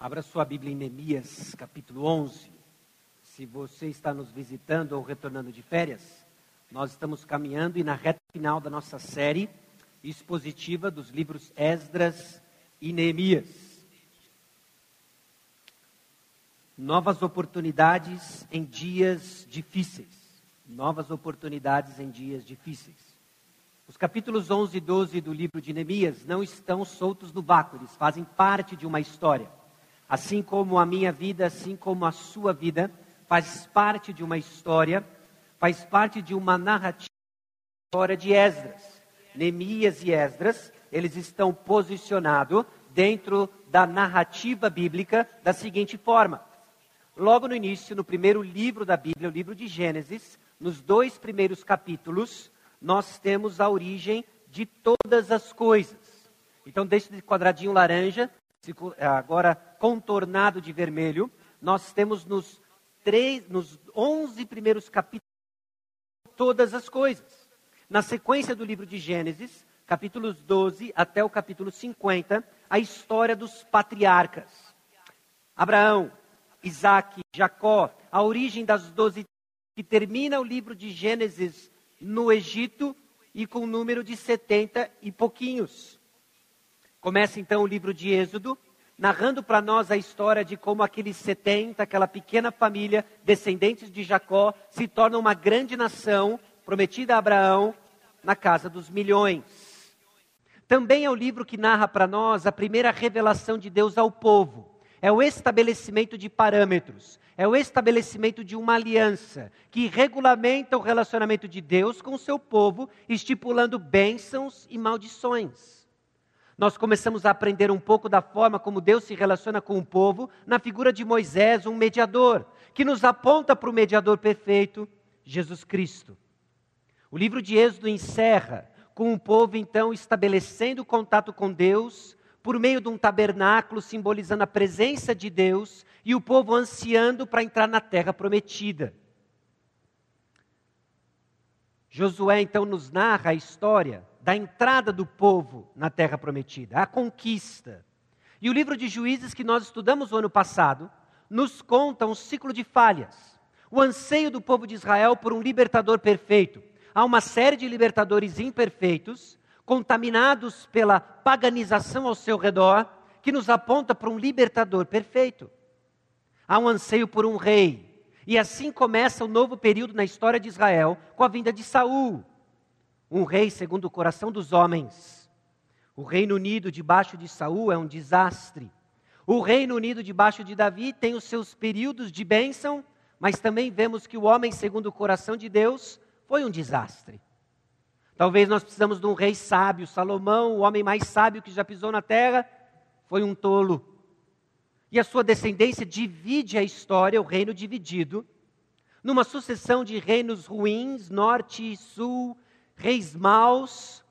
Abra sua Bíblia em Neemias, capítulo 11. Se você está nos visitando ou retornando de férias, nós estamos caminhando e na reta final da nossa série expositiva dos livros Esdras e Neemias. Novas oportunidades em dias difíceis. Novas oportunidades em dias difíceis. Os capítulos 11 e 12 do livro de Neemias não estão soltos no vácuo, eles fazem parte de uma história. Assim como a minha vida, assim como a sua vida, faz parte de uma história, faz parte de uma narrativa, história de Esdras. Neemias e Esdras, eles estão posicionados dentro da narrativa bíblica da seguinte forma. Logo no início, no primeiro livro da Bíblia, o livro de Gênesis, nos dois primeiros capítulos, nós temos a origem de todas as coisas. Então, desse quadradinho laranja, agora contornado de vermelho, nós temos nos, três, nos 11 primeiros capítulos todas as coisas. Na sequência do livro de Gênesis, capítulos 12 até o capítulo 50, a história dos patriarcas. Abraão, Isaac, Jacó, a origem das doze, que termina o livro de Gênesis no Egito e com o número de 70 e pouquinhos. Começa então o livro de Êxodo, narrando para nós a história de como aqueles 70, aquela pequena família, descendentes de Jacó, se tornam uma grande nação prometida a Abraão na casa dos milhões. Também é o livro que narra para nós a primeira revelação de Deus ao povo. É o estabelecimento de parâmetros, é o estabelecimento de uma aliança que regulamenta o relacionamento de Deus com o seu povo, estipulando bênçãos e maldições nós começamos a aprender um pouco da forma como Deus se relaciona com o povo na figura de Moisés, um mediador, que nos aponta para o mediador perfeito, Jesus Cristo. O livro de Êxodo encerra com o povo então estabelecendo contato com Deus por meio de um tabernáculo simbolizando a presença de Deus e o povo ansiando para entrar na terra prometida. Josué então nos narra a história da entrada do povo na terra prometida, a conquista. E o livro de Juízes que nós estudamos o ano passado nos conta um ciclo de falhas. O anseio do povo de Israel por um libertador perfeito. Há uma série de libertadores imperfeitos, contaminados pela paganização ao seu redor, que nos aponta para um libertador perfeito. Há um anseio por um rei. E assim começa o novo período na história de Israel com a vinda de Saul, um rei segundo o coração dos homens. O Reino Unido debaixo de Saul é um desastre. O Reino Unido debaixo de Davi tem os seus períodos de bênção, mas também vemos que o homem segundo o coração de Deus foi um desastre. Talvez nós precisamos de um rei sábio. Salomão, o homem mais sábio que já pisou na terra, foi um tolo. E a sua descendência divide a história, o reino dividido, numa sucessão de reinos ruins, norte e sul, reis maus,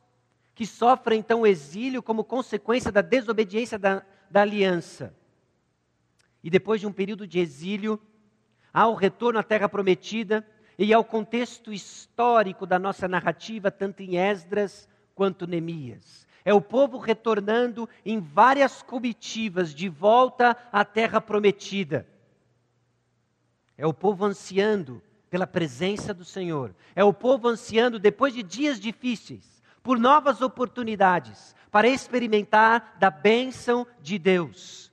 que sofrem então exílio como consequência da desobediência da, da aliança. E depois de um período de exílio, há o retorno à terra prometida e ao contexto histórico da nossa narrativa, tanto em Esdras quanto Neemias. É o povo retornando em várias comitivas de volta à terra prometida. É o povo ansiando pela presença do Senhor. É o povo ansiando, depois de dias difíceis, por novas oportunidades para experimentar da bênção de Deus.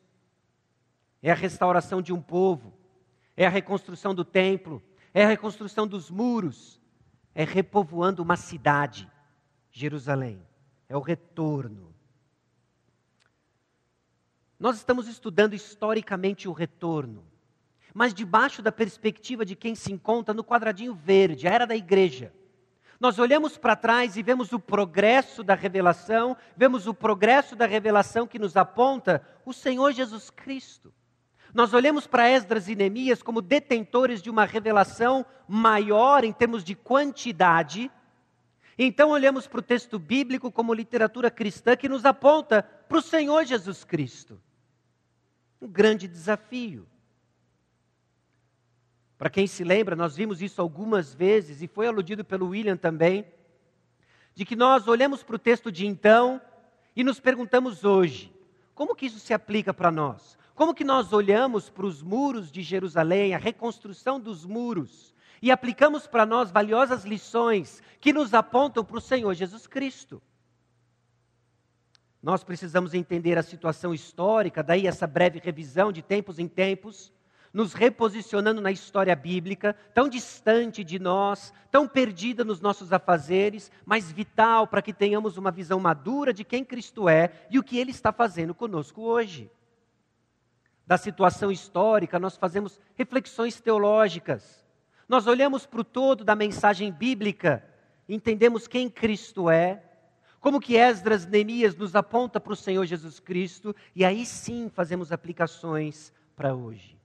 É a restauração de um povo, é a reconstrução do templo, é a reconstrução dos muros, é repovoando uma cidade, Jerusalém. É o retorno. Nós estamos estudando historicamente o retorno mas debaixo da perspectiva de quem se encontra no quadradinho verde, a era da igreja. Nós olhamos para trás e vemos o progresso da revelação, vemos o progresso da revelação que nos aponta o Senhor Jesus Cristo. Nós olhamos para Esdras e Neemias como detentores de uma revelação maior em termos de quantidade. Então olhamos para o texto bíblico como literatura cristã que nos aponta para o Senhor Jesus Cristo. Um grande desafio. Para quem se lembra, nós vimos isso algumas vezes e foi aludido pelo William também, de que nós olhamos para o texto de então e nos perguntamos hoje: como que isso se aplica para nós? Como que nós olhamos para os muros de Jerusalém, a reconstrução dos muros, e aplicamos para nós valiosas lições que nos apontam para o Senhor Jesus Cristo? Nós precisamos entender a situação histórica, daí essa breve revisão de tempos em tempos, nos reposicionando na história bíblica, tão distante de nós, tão perdida nos nossos afazeres, mas vital para que tenhamos uma visão madura de quem Cristo é e o que Ele está fazendo conosco hoje. Da situação histórica, nós fazemos reflexões teológicas, nós olhamos para o todo da mensagem bíblica, entendemos quem Cristo é, como que Esdras, Neemias nos aponta para o Senhor Jesus Cristo e aí sim fazemos aplicações para hoje.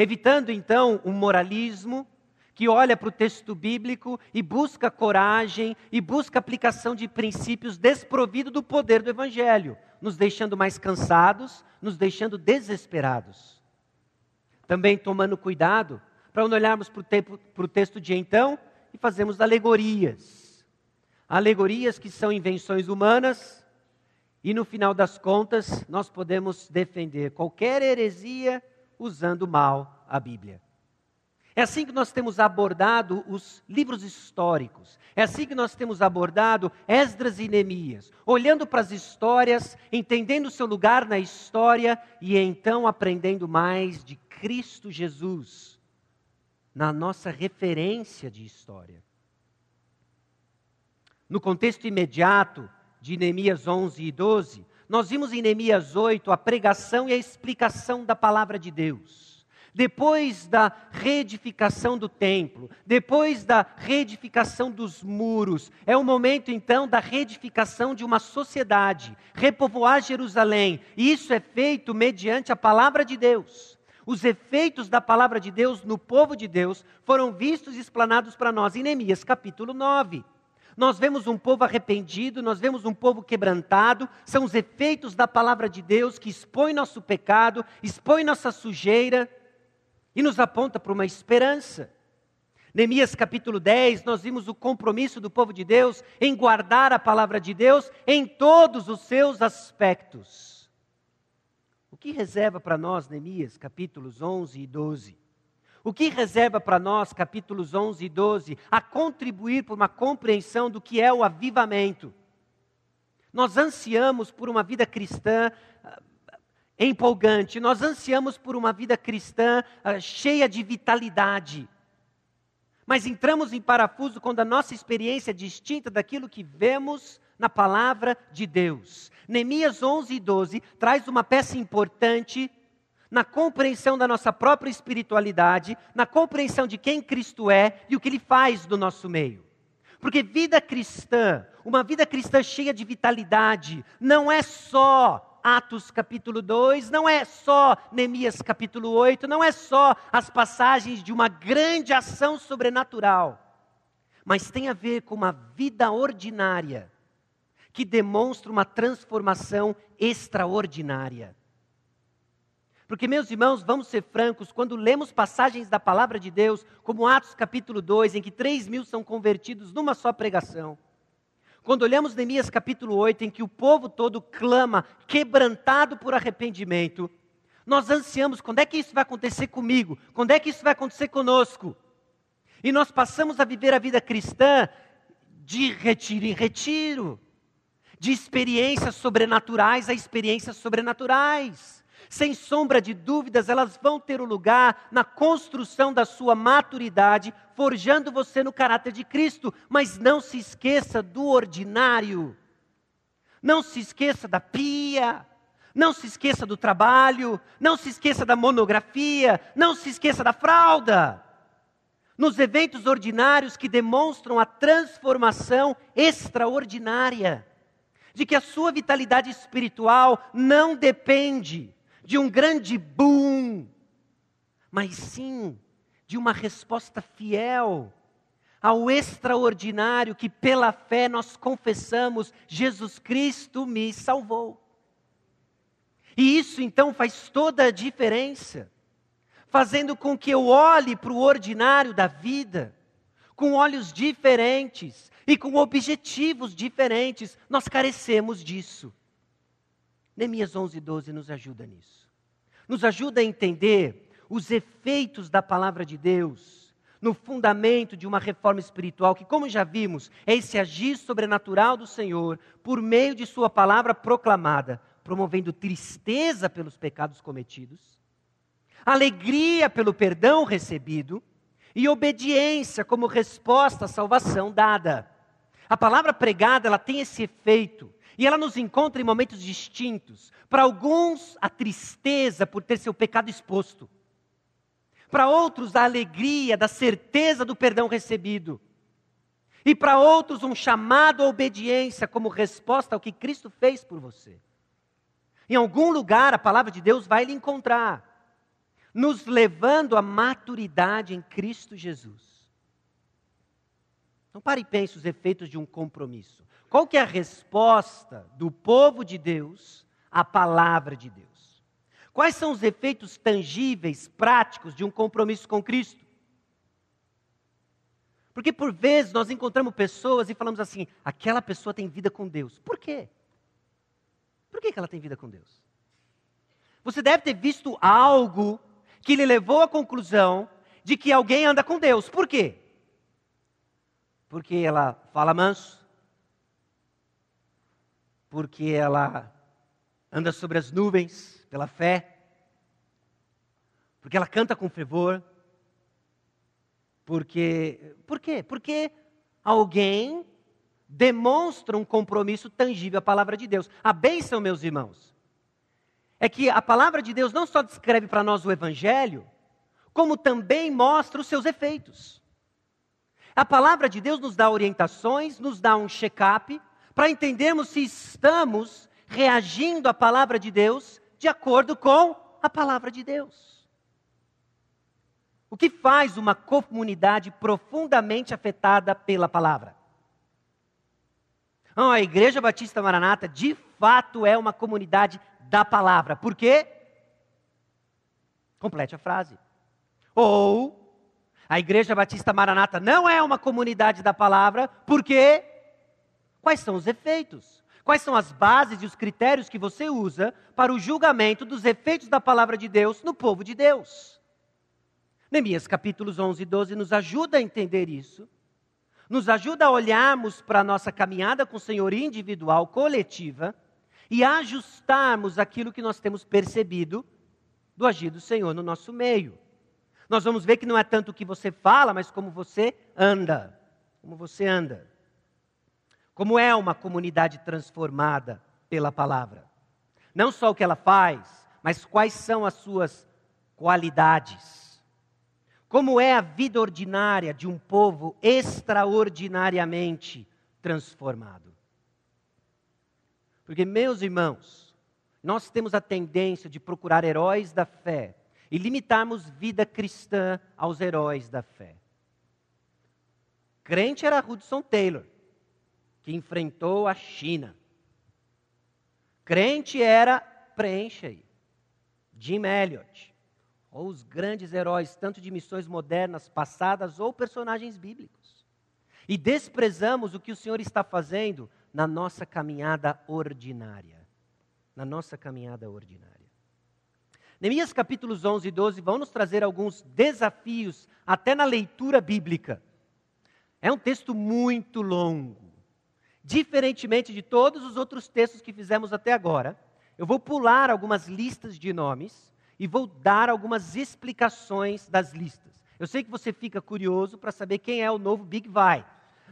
Evitando então um moralismo que olha para o texto bíblico e busca coragem e busca aplicação de princípios desprovido do poder do evangelho, nos deixando mais cansados, nos deixando desesperados. Também tomando cuidado para não olharmos para o texto de então e fazermos alegorias alegorias que são invenções humanas, e no final das contas, nós podemos defender qualquer heresia usando mal a Bíblia. É assim que nós temos abordado os livros históricos. É assim que nós temos abordado Esdras e Neemias, olhando para as histórias, entendendo o seu lugar na história e então aprendendo mais de Cristo Jesus na nossa referência de história. No contexto imediato de Neemias 11 e 12, nós vimos em Neemias 8 a pregação e a explicação da palavra de Deus. Depois da reedificação do templo, depois da reedificação dos muros, é o momento então da reedificação de uma sociedade, repovoar Jerusalém. E isso é feito mediante a palavra de Deus. Os efeitos da palavra de Deus no povo de Deus foram vistos e explanados para nós em Neemias capítulo 9. Nós vemos um povo arrependido, nós vemos um povo quebrantado, são os efeitos da palavra de Deus que expõe nosso pecado, expõe nossa sujeira e nos aponta para uma esperança. Neemias capítulo 10, nós vimos o compromisso do povo de Deus em guardar a palavra de Deus em todos os seus aspectos. O que reserva para nós Neemias capítulos 11 e 12? O que reserva para nós, capítulos 11 e 12, a contribuir para uma compreensão do que é o avivamento? Nós ansiamos por uma vida cristã uh, empolgante, nós ansiamos por uma vida cristã uh, cheia de vitalidade. Mas entramos em parafuso quando a nossa experiência é distinta daquilo que vemos na palavra de Deus. Neemias 11 e 12 traz uma peça importante na compreensão da nossa própria espiritualidade, na compreensão de quem Cristo é e o que Ele faz do nosso meio. Porque vida cristã, uma vida cristã cheia de vitalidade, não é só Atos capítulo 2, não é só Neemias capítulo 8, não é só as passagens de uma grande ação sobrenatural, mas tem a ver com uma vida ordinária que demonstra uma transformação extraordinária. Porque, meus irmãos, vamos ser francos, quando lemos passagens da palavra de Deus, como Atos capítulo 2, em que 3 mil são convertidos numa só pregação, quando olhamos Neemias capítulo 8, em que o povo todo clama, quebrantado por arrependimento, nós ansiamos quando é que isso vai acontecer comigo, quando é que isso vai acontecer conosco. E nós passamos a viver a vida cristã de retiro em retiro, de experiências sobrenaturais a experiências sobrenaturais sem sombra de dúvidas, elas vão ter o um lugar na construção da sua maturidade, forjando você no caráter de Cristo. Mas não se esqueça do ordinário. Não se esqueça da pia. Não se esqueça do trabalho. Não se esqueça da monografia. Não se esqueça da fralda. Nos eventos ordinários que demonstram a transformação extraordinária de que a sua vitalidade espiritual não depende de um grande boom, mas sim de uma resposta fiel ao extraordinário que pela fé nós confessamos: Jesus Cristo me salvou. E isso então faz toda a diferença, fazendo com que eu olhe para o ordinário da vida com olhos diferentes e com objetivos diferentes. Nós carecemos disso. Neemias 11, 12 nos ajuda nisso. nos ajuda a entender os efeitos da palavra de Deus no fundamento de uma reforma espiritual, que, como já vimos, é esse agir sobrenatural do Senhor por meio de Sua palavra proclamada, promovendo tristeza pelos pecados cometidos, alegria pelo perdão recebido e obediência como resposta à salvação dada. A palavra pregada, ela tem esse efeito e ela nos encontra em momentos distintos. Para alguns, a tristeza por ter seu pecado exposto. Para outros, a alegria da certeza do perdão recebido. E para outros, um chamado à obediência como resposta ao que Cristo fez por você. Em algum lugar, a palavra de Deus vai lhe encontrar, nos levando à maturidade em Cristo Jesus. Então pare e pense os efeitos de um compromisso. Qual que é a resposta do povo de Deus à palavra de Deus? Quais são os efeitos tangíveis, práticos de um compromisso com Cristo? Porque por vezes nós encontramos pessoas e falamos assim: aquela pessoa tem vida com Deus. Por quê? Por que ela tem vida com Deus? Você deve ter visto algo que lhe levou à conclusão de que alguém anda com Deus. Por quê? Porque ela fala manso, porque ela anda sobre as nuvens pela fé, porque ela canta com fervor, porque por quê? Porque alguém demonstra um compromisso tangível à palavra de Deus. A bênção, meus irmãos, é que a palavra de Deus não só descreve para nós o evangelho, como também mostra os seus efeitos. A palavra de Deus nos dá orientações, nos dá um check-up, para entendermos se estamos reagindo à palavra de Deus de acordo com a palavra de Deus. O que faz uma comunidade profundamente afetada pela palavra? A Igreja Batista Maranata de fato é uma comunidade da palavra. Por quê? Complete a frase. Ou a Igreja Batista Maranata não é uma comunidade da palavra, por quê? Quais são os efeitos? Quais são as bases e os critérios que você usa para o julgamento dos efeitos da palavra de Deus no povo de Deus? Neemias capítulos 11 e 12 nos ajuda a entender isso, nos ajuda a olharmos para a nossa caminhada com o Senhor individual, coletiva, e ajustarmos aquilo que nós temos percebido do agir do Senhor no nosso meio. Nós vamos ver que não é tanto o que você fala, mas como você anda. Como você anda. Como é uma comunidade transformada pela palavra? Não só o que ela faz, mas quais são as suas qualidades. Como é a vida ordinária de um povo extraordinariamente transformado. Porque, meus irmãos, nós temos a tendência de procurar heróis da fé e limitarmos vida cristã aos heróis da fé. Crente era Hudson Taylor que enfrentou a China. Crente era, preencha aí, Jim Elliot, ou os grandes heróis, tanto de missões modernas passadas ou personagens bíblicos. E desprezamos o que o Senhor está fazendo na nossa caminhada ordinária. Na nossa caminhada ordinária. Neemias capítulos 11 e 12 vão nos trazer alguns desafios, até na leitura bíblica. É um texto muito longo. Diferentemente de todos os outros textos que fizemos até agora, eu vou pular algumas listas de nomes e vou dar algumas explicações das listas. Eu sei que você fica curioso para saber quem é o novo Big Vai,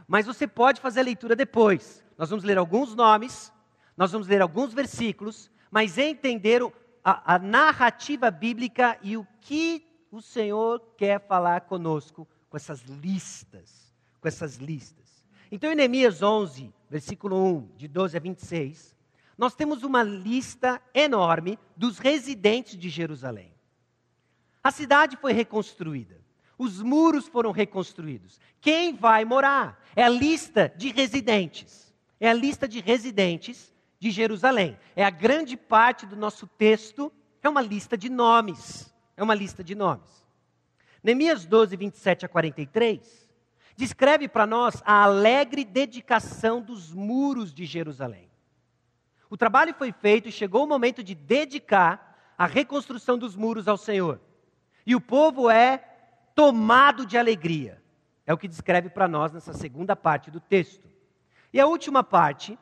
mas você pode fazer a leitura depois. Nós vamos ler alguns nomes, nós vamos ler alguns versículos, mas entender a, a narrativa bíblica e o que o Senhor quer falar conosco com essas listas, com essas listas. Então, em Neemias 11, versículo 1, de 12 a 26, nós temos uma lista enorme dos residentes de Jerusalém. A cidade foi reconstruída. Os muros foram reconstruídos. Quem vai morar? É a lista de residentes. É a lista de residentes de Jerusalém. É a grande parte do nosso texto, é uma lista de nomes. É uma lista de nomes. Neemias 12, 27 a 43 descreve para nós a alegre dedicação dos muros de Jerusalém. O trabalho foi feito e chegou o momento de dedicar a reconstrução dos muros ao Senhor. E o povo é tomado de alegria. É o que descreve para nós nessa segunda parte do texto. E a última parte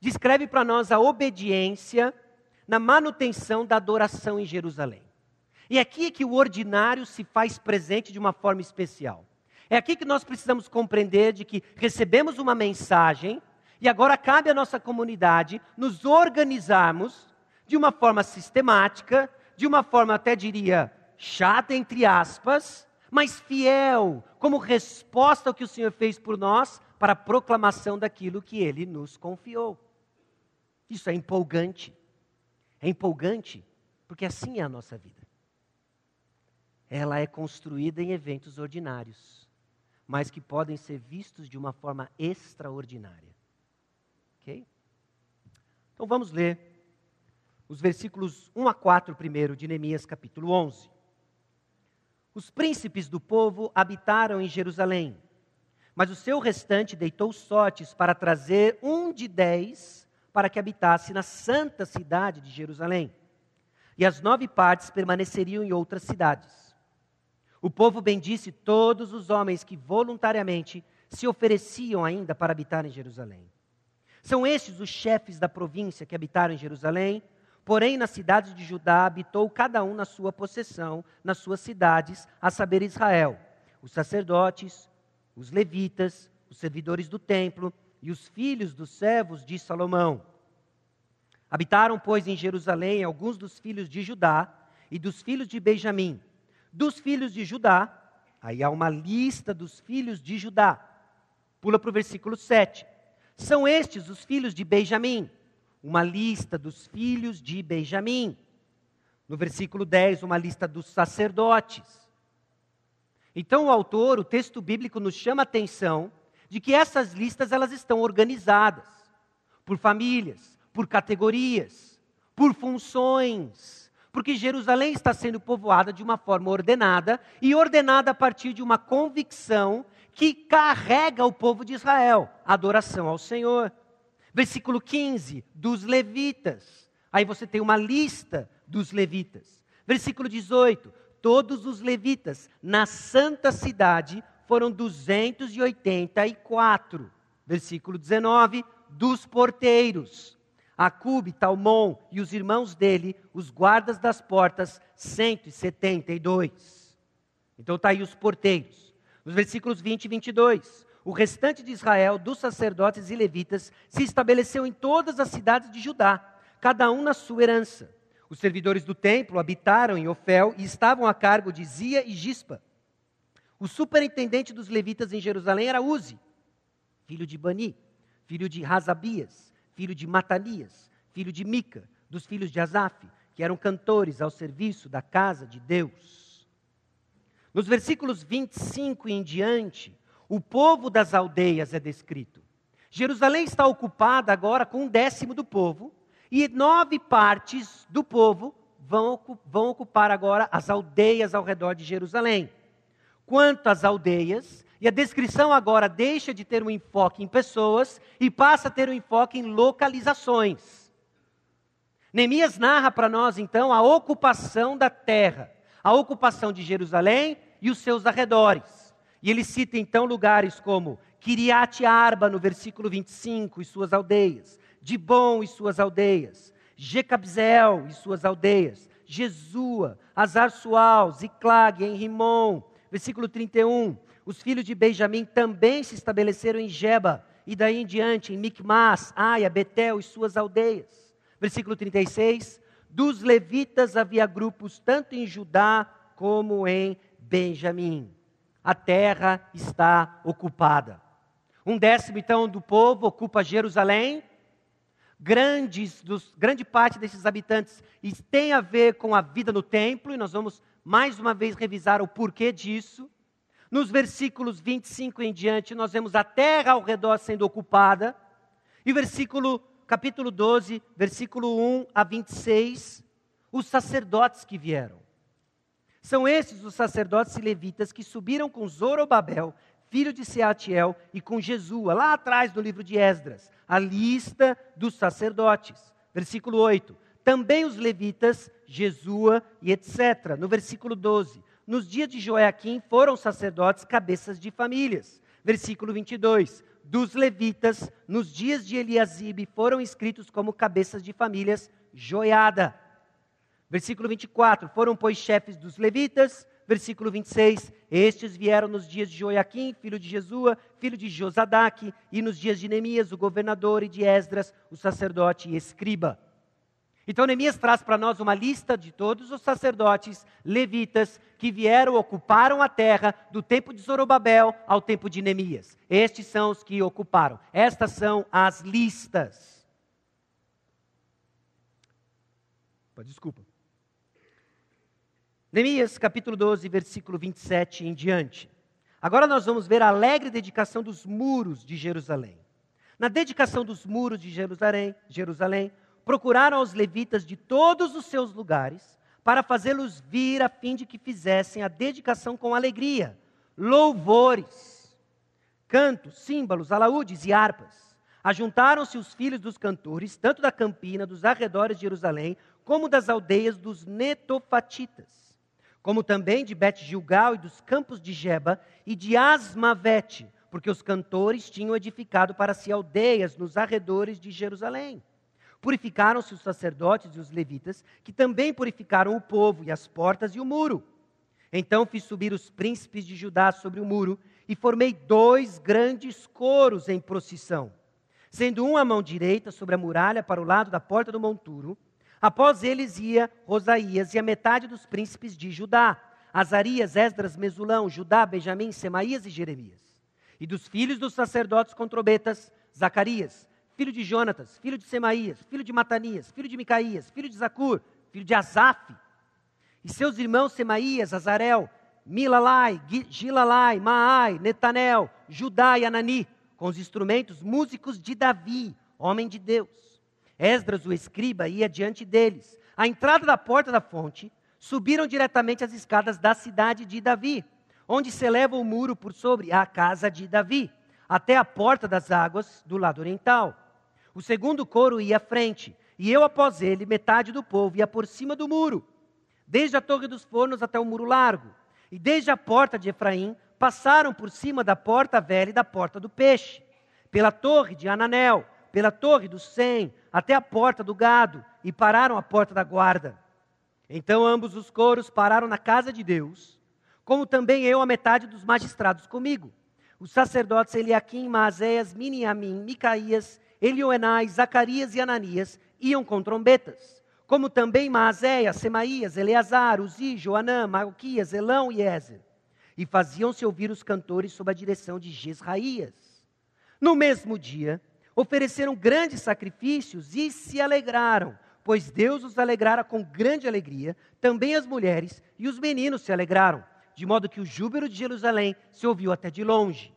descreve para nós a obediência na manutenção da adoração em Jerusalém. E aqui é que o ordinário se faz presente de uma forma especial. É aqui que nós precisamos compreender de que recebemos uma mensagem e agora cabe à nossa comunidade nos organizarmos de uma forma sistemática, de uma forma até diria chata entre aspas, mas fiel, como resposta ao que o Senhor fez por nós para a proclamação daquilo que ele nos confiou. Isso é empolgante. É empolgante porque assim é a nossa vida. Ela é construída em eventos ordinários mas que podem ser vistos de uma forma extraordinária. Ok? Então vamos ler os versículos 1 a 4 primeiro de Neemias capítulo 11. Os príncipes do povo habitaram em Jerusalém, mas o seu restante deitou sortes para trazer um de dez para que habitasse na santa cidade de Jerusalém. E as nove partes permaneceriam em outras cidades. O povo bendisse todos os homens que voluntariamente se ofereciam ainda para habitar em Jerusalém. São estes os chefes da província que habitaram em Jerusalém, porém nas cidades de Judá habitou cada um na sua possessão, nas suas cidades, a saber Israel, os sacerdotes, os levitas, os servidores do templo e os filhos dos servos de Salomão. Habitaram, pois, em Jerusalém alguns dos filhos de Judá e dos filhos de Benjamim, dos filhos de Judá, aí há uma lista dos filhos de Judá. Pula para o versículo 7. São estes os filhos de Benjamim, uma lista dos filhos de Benjamim. No versículo 10, uma lista dos sacerdotes. Então o autor, o texto bíblico nos chama a atenção de que essas listas elas estão organizadas por famílias, por categorias, por funções porque Jerusalém está sendo povoada de uma forma ordenada e ordenada a partir de uma convicção que carrega o povo de Israel, adoração ao Senhor. Versículo 15, dos levitas. Aí você tem uma lista dos levitas. Versículo 18, todos os levitas na santa cidade foram 284. Versículo 19, dos porteiros. Acube, Talmon e os irmãos dele, os guardas das portas, 172. Então está aí os porteiros. Nos versículos 20 e 22. O restante de Israel, dos sacerdotes e levitas, se estabeleceu em todas as cidades de Judá, cada um na sua herança. Os servidores do templo habitaram em Ofel e estavam a cargo de Zia e Gispa. O superintendente dos levitas em Jerusalém era Uzi, filho de Bani, filho de Razabias filho de Matanias, filho de Mica, dos filhos de Asaf, que eram cantores ao serviço da casa de Deus. Nos versículos 25 em diante, o povo das aldeias é descrito. Jerusalém está ocupada agora com um décimo do povo, e nove partes do povo vão, vão ocupar agora as aldeias ao redor de Jerusalém. Quanto às aldeias, e a descrição agora deixa de ter um enfoque em pessoas e passa a ter um enfoque em localizações. Neemias narra para nós então a ocupação da terra, a ocupação de Jerusalém e os seus arredores. E ele cita então lugares como Kiriat Arba, no versículo 25, e suas aldeias, Dibon e suas aldeias, Jecabzeel e suas aldeias, Jesua, Azar-Sual, Ziclag, em Rimon, versículo 31, os filhos de Benjamim também se estabeleceram em Geba, e daí em diante em Micmas, Aia, Betel e suas aldeias. Versículo 36. Dos levitas havia grupos tanto em Judá como em Benjamim. A terra está ocupada. Um décimo, então, do povo ocupa Jerusalém. Grandes dos, grande parte desses habitantes tem a ver com a vida no templo, e nós vamos mais uma vez revisar o porquê disso. Nos versículos 25 em diante, nós vemos a terra ao redor sendo ocupada. E versículo, capítulo 12, versículo 1 a 26, os sacerdotes que vieram. São esses os sacerdotes e levitas que subiram com Zorobabel, filho de Seatiel, e com Jesua, lá atrás do livro de Esdras, a lista dos sacerdotes. Versículo 8. Também os levitas, Jesua e etc. No versículo 12, nos dias de Joaquim foram sacerdotes cabeças de famílias. Versículo 22, dos levitas, nos dias de Eliasibe, foram escritos como cabeças de famílias Joiada. Versículo 24, foram pois chefes dos levitas, versículo 26, estes vieram nos dias de Joaquim, filho de Jesua, filho de Josadaque, e nos dias de Neemias, o governador, e de Esdras, o sacerdote e escriba. Então Neemias traz para nós uma lista de todos os sacerdotes levitas que vieram, ocuparam a terra do tempo de Zorobabel ao tempo de Neemias. Estes são os que ocuparam. Estas são as listas. Desculpa. Neemias capítulo 12, versículo 27 em diante. Agora nós vamos ver a alegre dedicação dos muros de Jerusalém. Na dedicação dos muros de Jerusalém, Jerusalém procuraram os levitas de todos os seus lugares para fazê-los vir a fim de que fizessem a dedicação com alegria, louvores, cantos, símbolos, alaúdes e harpas. Ajuntaram-se os filhos dos cantores, tanto da campina, dos arredores de Jerusalém, como das aldeias dos netofatitas como também de Bet-Gilgal e dos campos de Geba e de Asmavete, porque os cantores tinham edificado para si aldeias nos arredores de Jerusalém. Purificaram-se os sacerdotes e os levitas, que também purificaram o povo e as portas e o muro. Então fiz subir os príncipes de Judá sobre o muro e formei dois grandes coros em procissão, sendo um à mão direita sobre a muralha para o lado da porta do monturo, Após eles ia Rosaías e a metade dos príncipes de Judá, Azarias, Esdras, Mesulão, Judá, Benjamim, Semaías e Jeremias. E dos filhos dos sacerdotes com trombetas, Zacarias, filho de Jonatas, filho de Semaías, filho de Matanias, filho de Micaías, filho de Zacur, filho de Asaf. E seus irmãos Semaías, Azarel, Milalai, Gilalai, Maai, Netanel, Judá e Anani, com os instrumentos músicos de Davi, homem de Deus. Esdras, o escriba, ia diante deles. À entrada da porta da fonte, subiram diretamente as escadas da cidade de Davi, onde se eleva o muro por sobre a casa de Davi, até a porta das águas do lado oriental. O segundo coro ia à frente, e eu após ele, metade do povo, ia por cima do muro, desde a torre dos fornos até o muro largo, e desde a porta de Efraim, passaram por cima da porta velha e da porta do peixe, pela torre de Ananel, pela torre do Sem, até a porta do gado, e pararam à porta da guarda. Então ambos os coros pararam na casa de Deus, como também eu a metade dos magistrados comigo. Os sacerdotes Eliaquim, Maazéias, Miniamim, Micaías, Elioenai, Zacarias e Ananias iam com trombetas, como também Maazéias, Semaías, Eleazar, Uzi, Joanã, Malquias, Elão e Ezer. E faziam-se ouvir os cantores sob a direção de Jesraías. No mesmo dia, ofereceram grandes sacrifícios e se alegraram, pois Deus os alegrara com grande alegria, também as mulheres e os meninos se alegraram, de modo que o júbilo de Jerusalém se ouviu até de longe.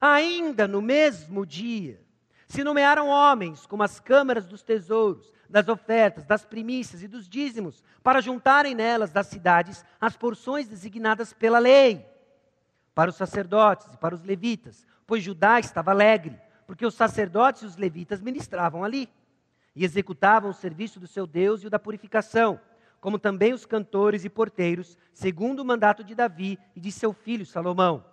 Ainda no mesmo dia, se nomearam homens como as câmaras dos tesouros, das ofertas, das primícias e dos dízimos, para juntarem nelas das cidades as porções designadas pela lei, para os sacerdotes e para os levitas, pois Judá estava alegre porque os sacerdotes e os levitas ministravam ali e executavam o serviço do seu Deus e o da purificação, como também os cantores e porteiros, segundo o mandato de Davi e de seu filho Salomão.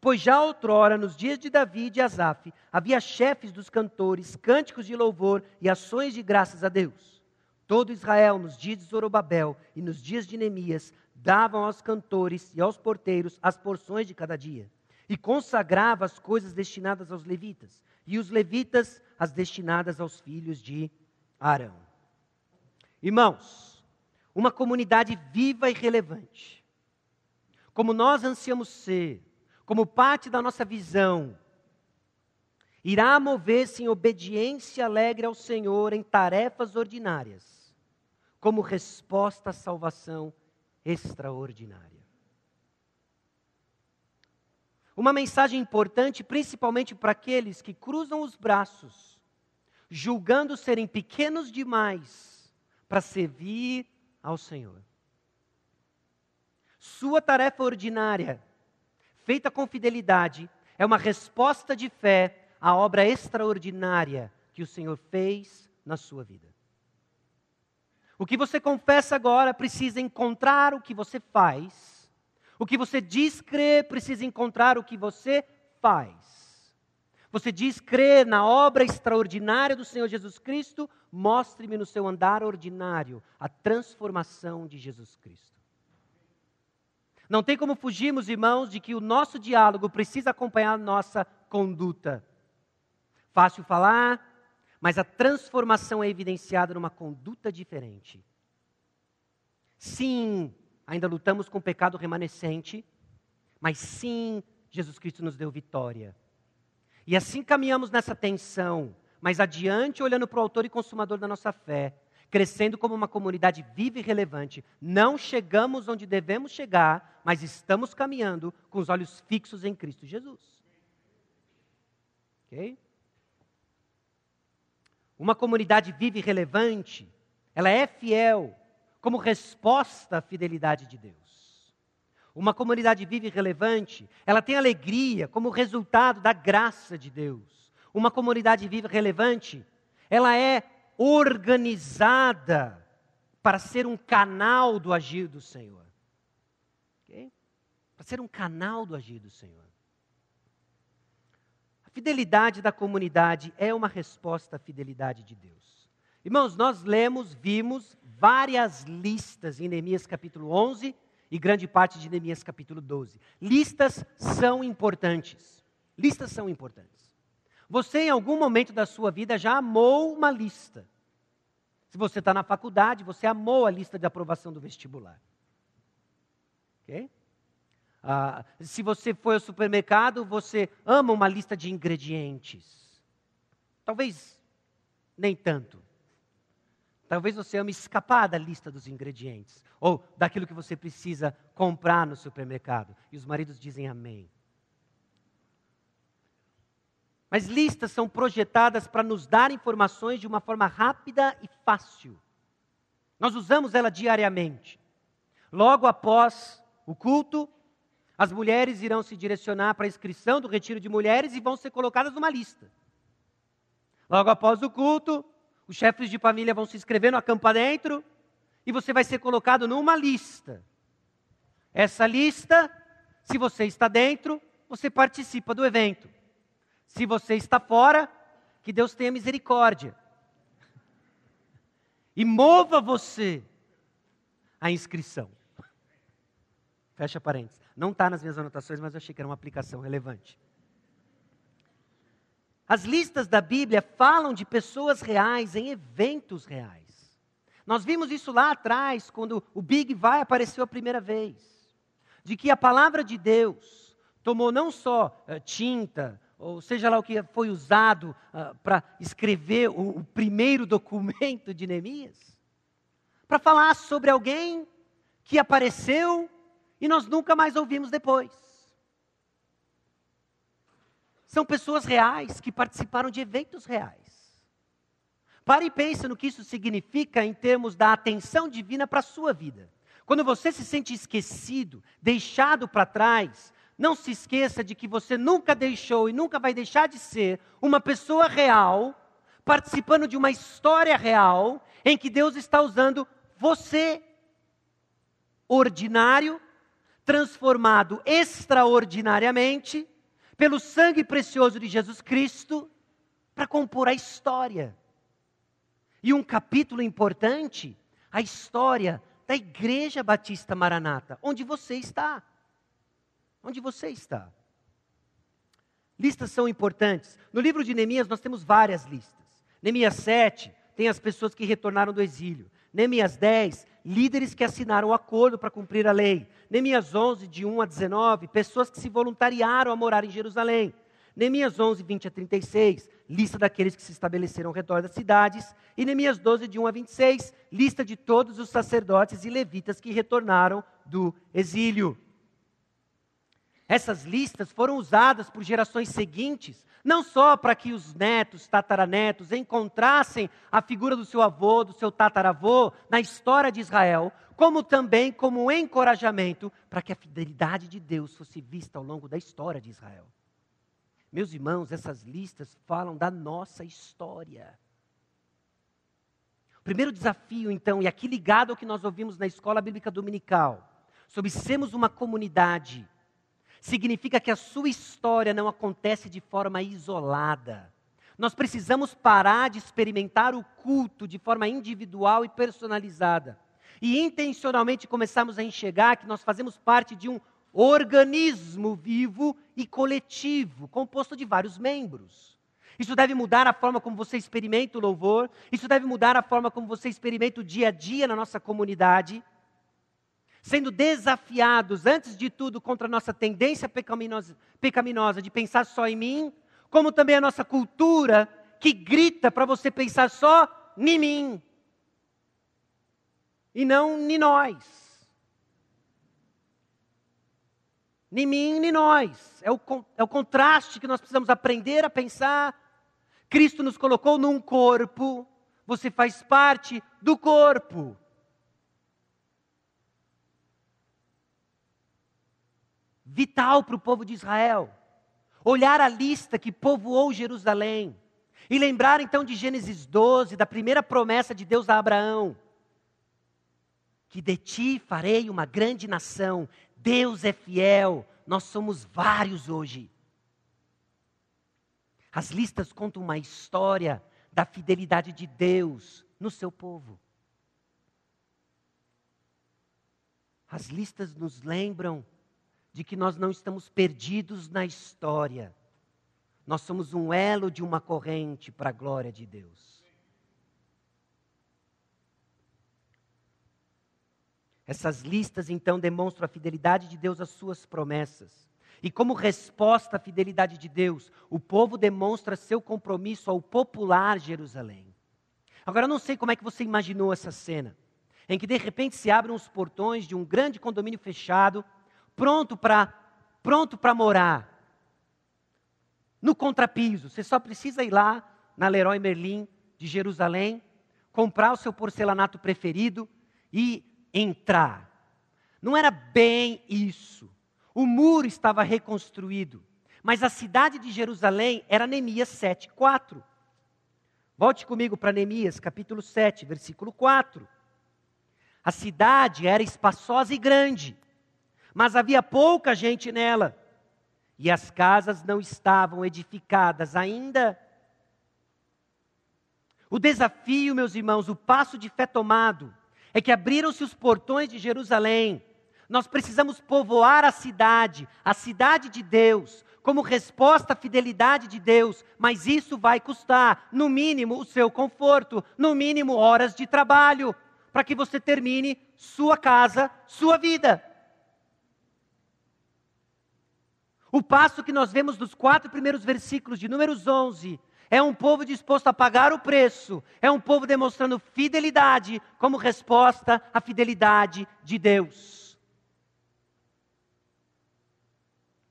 Pois já outrora, nos dias de Davi e de Asaf, havia chefes dos cantores, cânticos de louvor e ações de graças a Deus. Todo Israel, nos dias de Zorobabel e nos dias de Neemias, davam aos cantores e aos porteiros as porções de cada dia, e consagrava as coisas destinadas aos levitas, e os levitas as destinadas aos filhos de Arão. Irmãos, uma comunidade viva e relevante, como nós ansiamos ser, como parte da nossa visão, irá mover-se em obediência alegre ao Senhor em tarefas ordinárias, como resposta à salvação extraordinária. Uma mensagem importante, principalmente para aqueles que cruzam os braços, julgando serem pequenos demais para servir ao Senhor. Sua tarefa ordinária, feita com fidelidade, é uma resposta de fé à obra extraordinária que o Senhor fez na sua vida. O que você confessa agora precisa encontrar o que você faz. O que você diz crer precisa encontrar o que você faz. Você diz crer na obra extraordinária do Senhor Jesus Cristo, mostre-me no seu andar ordinário a transformação de Jesus Cristo. Não tem como fugirmos, irmãos, de que o nosso diálogo precisa acompanhar a nossa conduta. Fácil falar, mas a transformação é evidenciada numa conduta diferente. Sim, ainda lutamos com o pecado remanescente, mas sim, Jesus Cristo nos deu vitória. E assim caminhamos nessa tensão, mas adiante, olhando para o autor e consumador da nossa fé, crescendo como uma comunidade viva e relevante. Não chegamos onde devemos chegar, mas estamos caminhando com os olhos fixos em Cristo Jesus. Ok? Uma comunidade viva e relevante, ela é fiel como resposta à fidelidade de Deus. Uma comunidade viva e relevante, ela tem alegria como resultado da graça de Deus. Uma comunidade viva e relevante, ela é organizada para ser um canal do agir do Senhor. Okay? Para ser um canal do agir do Senhor. A fidelidade da comunidade é uma resposta à fidelidade de Deus. Irmãos, nós lemos, vimos várias listas em Neemias capítulo 11 e grande parte de Neemias capítulo 12. Listas são importantes. Listas são importantes. Você, em algum momento da sua vida, já amou uma lista. Se você está na faculdade, você amou a lista de aprovação do vestibular. Ok? Ah, se você foi ao supermercado, você ama uma lista de ingredientes. Talvez nem tanto. Talvez você ame escapar da lista dos ingredientes ou daquilo que você precisa comprar no supermercado. E os maridos dizem amém. Mas listas são projetadas para nos dar informações de uma forma rápida e fácil. Nós usamos ela diariamente. Logo após o culto, as mulheres irão se direcionar para a inscrição do retiro de mulheres e vão ser colocadas numa lista. Logo após o culto, os chefes de família vão se inscrever no acampa dentro e você vai ser colocado numa lista. Essa lista, se você está dentro, você participa do evento. Se você está fora, que Deus tenha misericórdia. E mova você a inscrição. Fecha parênteses. Não está nas minhas anotações, mas eu achei que era uma aplicação relevante. As listas da Bíblia falam de pessoas reais em eventos reais. Nós vimos isso lá atrás, quando o Big Vai apareceu a primeira vez. De que a palavra de Deus tomou não só uh, tinta, ou seja lá o que foi usado uh, para escrever o, o primeiro documento de Neemias, para falar sobre alguém que apareceu e nós nunca mais ouvimos depois. São pessoas reais que participaram de eventos reais. Pare e pense no que isso significa em termos da atenção divina para a sua vida. Quando você se sente esquecido, deixado para trás, não se esqueça de que você nunca deixou e nunca vai deixar de ser uma pessoa real, participando de uma história real, em que Deus está usando você, ordinário, transformado extraordinariamente, pelo sangue precioso de Jesus Cristo para compor a história. E um capítulo importante, a história da Igreja Batista Maranata, onde você está. Onde você está. Listas são importantes. No livro de Neemias nós temos várias listas. Neemias 7 tem as pessoas que retornaram do exílio. Neemias 10, líderes que assinaram o acordo para cumprir a lei. Neemias 11, de 1 a 19, pessoas que se voluntariaram a morar em Jerusalém. Neemias 11, 20 a 36, lista daqueles que se estabeleceram ao redor das cidades. E Neemias 12, de 1 a 26, lista de todos os sacerdotes e levitas que retornaram do exílio. Essas listas foram usadas por gerações seguintes não só para que os netos, tataranetos encontrassem a figura do seu avô, do seu tataravô na história de Israel, como também como um encorajamento para que a fidelidade de Deus fosse vista ao longo da história de Israel. Meus irmãos, essas listas falam da nossa história. O primeiro desafio, então, e aqui ligado ao que nós ouvimos na escola bíblica dominical, sobre sermos uma comunidade, significa que a sua história não acontece de forma isolada. Nós precisamos parar de experimentar o culto de forma individual e personalizada. E intencionalmente começarmos a enxergar que nós fazemos parte de um organismo vivo e coletivo, composto de vários membros. Isso deve mudar a forma como você experimenta o louvor, isso deve mudar a forma como você experimenta o dia a dia na nossa comunidade, sendo desafiados, antes de tudo, contra a nossa tendência pecaminosa, pecaminosa de pensar só em mim, como também a nossa cultura que grita para você pensar só em mim e não em nós. Nem mim, nem nós. É o, é o contraste que nós precisamos aprender a pensar Cristo nos colocou num corpo, você faz parte do corpo. Vital para o povo de Israel. Olhar a lista que povoou Jerusalém. E lembrar então de Gênesis 12, da primeira promessa de Deus a Abraão: que de ti farei uma grande nação. Deus é fiel, nós somos vários hoje. As listas contam uma história da fidelidade de Deus no seu povo. As listas nos lembram de que nós não estamos perdidos na história. Nós somos um elo de uma corrente para a glória de Deus. Essas listas então demonstram a fidelidade de Deus às suas promessas. E como resposta à fidelidade de Deus, o povo demonstra seu compromisso ao popular Jerusalém. Agora, eu não sei como é que você imaginou essa cena, em que de repente se abrem os portões de um grande condomínio fechado, pronto para pronto para morar. No contrapiso, você só precisa ir lá na Leroy Merlin de Jerusalém, comprar o seu porcelanato preferido e entrar. Não era bem isso. O muro estava reconstruído, mas a cidade de Jerusalém era Neemias 7, 4. Volte comigo para Neemias, capítulo 7, versículo 4. A cidade era espaçosa e grande, mas havia pouca gente nela, e as casas não estavam edificadas ainda. O desafio, meus irmãos, o passo de fé tomado, é que abriram-se os portões de Jerusalém, nós precisamos povoar a cidade, a cidade de Deus, como resposta à fidelidade de Deus, mas isso vai custar, no mínimo, o seu conforto, no mínimo, horas de trabalho, para que você termine sua casa, sua vida. O passo que nós vemos nos quatro primeiros versículos de Números 11 é um povo disposto a pagar o preço, é um povo demonstrando fidelidade como resposta à fidelidade de Deus.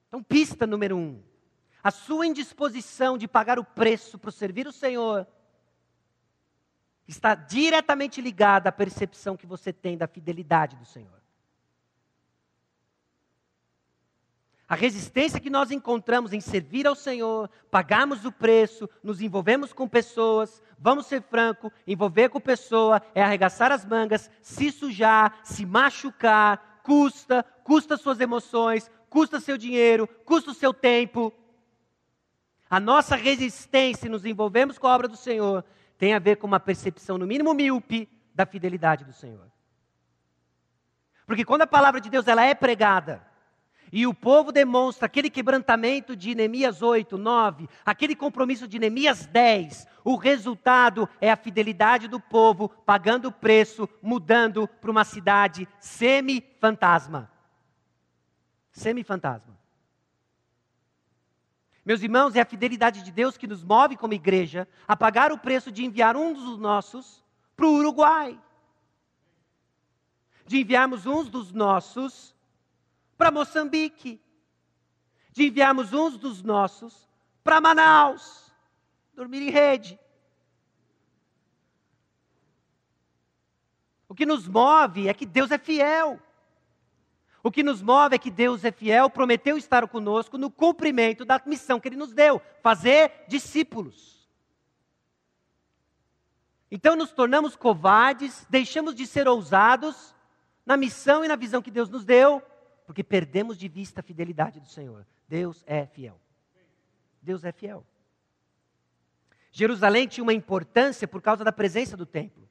Então, pista número um: a sua indisposição de pagar o preço para servir o Senhor está diretamente ligada à percepção que você tem da fidelidade do Senhor. A resistência que nós encontramos em servir ao Senhor, pagarmos o preço, nos envolvemos com pessoas, vamos ser franco, envolver com pessoa é arregaçar as mangas, se sujar, se machucar, custa, custa suas emoções, custa seu dinheiro, custa o seu tempo. A nossa resistência nos envolvermos com a obra do Senhor tem a ver com uma percepção, no mínimo míope, da fidelidade do Senhor. Porque quando a palavra de Deus ela é pregada, e o povo demonstra aquele quebrantamento de Neemias 8, 9, aquele compromisso de Neemias 10. O resultado é a fidelidade do povo pagando o preço, mudando para uma cidade semi-fantasma semi-fantasma. Meus irmãos, é a fidelidade de Deus que nos move como igreja a pagar o preço de enviar um dos nossos para o Uruguai. De enviarmos uns dos nossos para Moçambique. De enviarmos uns dos nossos para Manaus. Dormir em rede. O que nos move é que Deus é fiel. O que nos move é que Deus é fiel, prometeu estar conosco no cumprimento da missão que Ele nos deu fazer discípulos. Então nos tornamos covardes, deixamos de ser ousados na missão e na visão que Deus nos deu, porque perdemos de vista a fidelidade do Senhor. Deus é fiel. Deus é fiel. Jerusalém tinha uma importância por causa da presença do templo.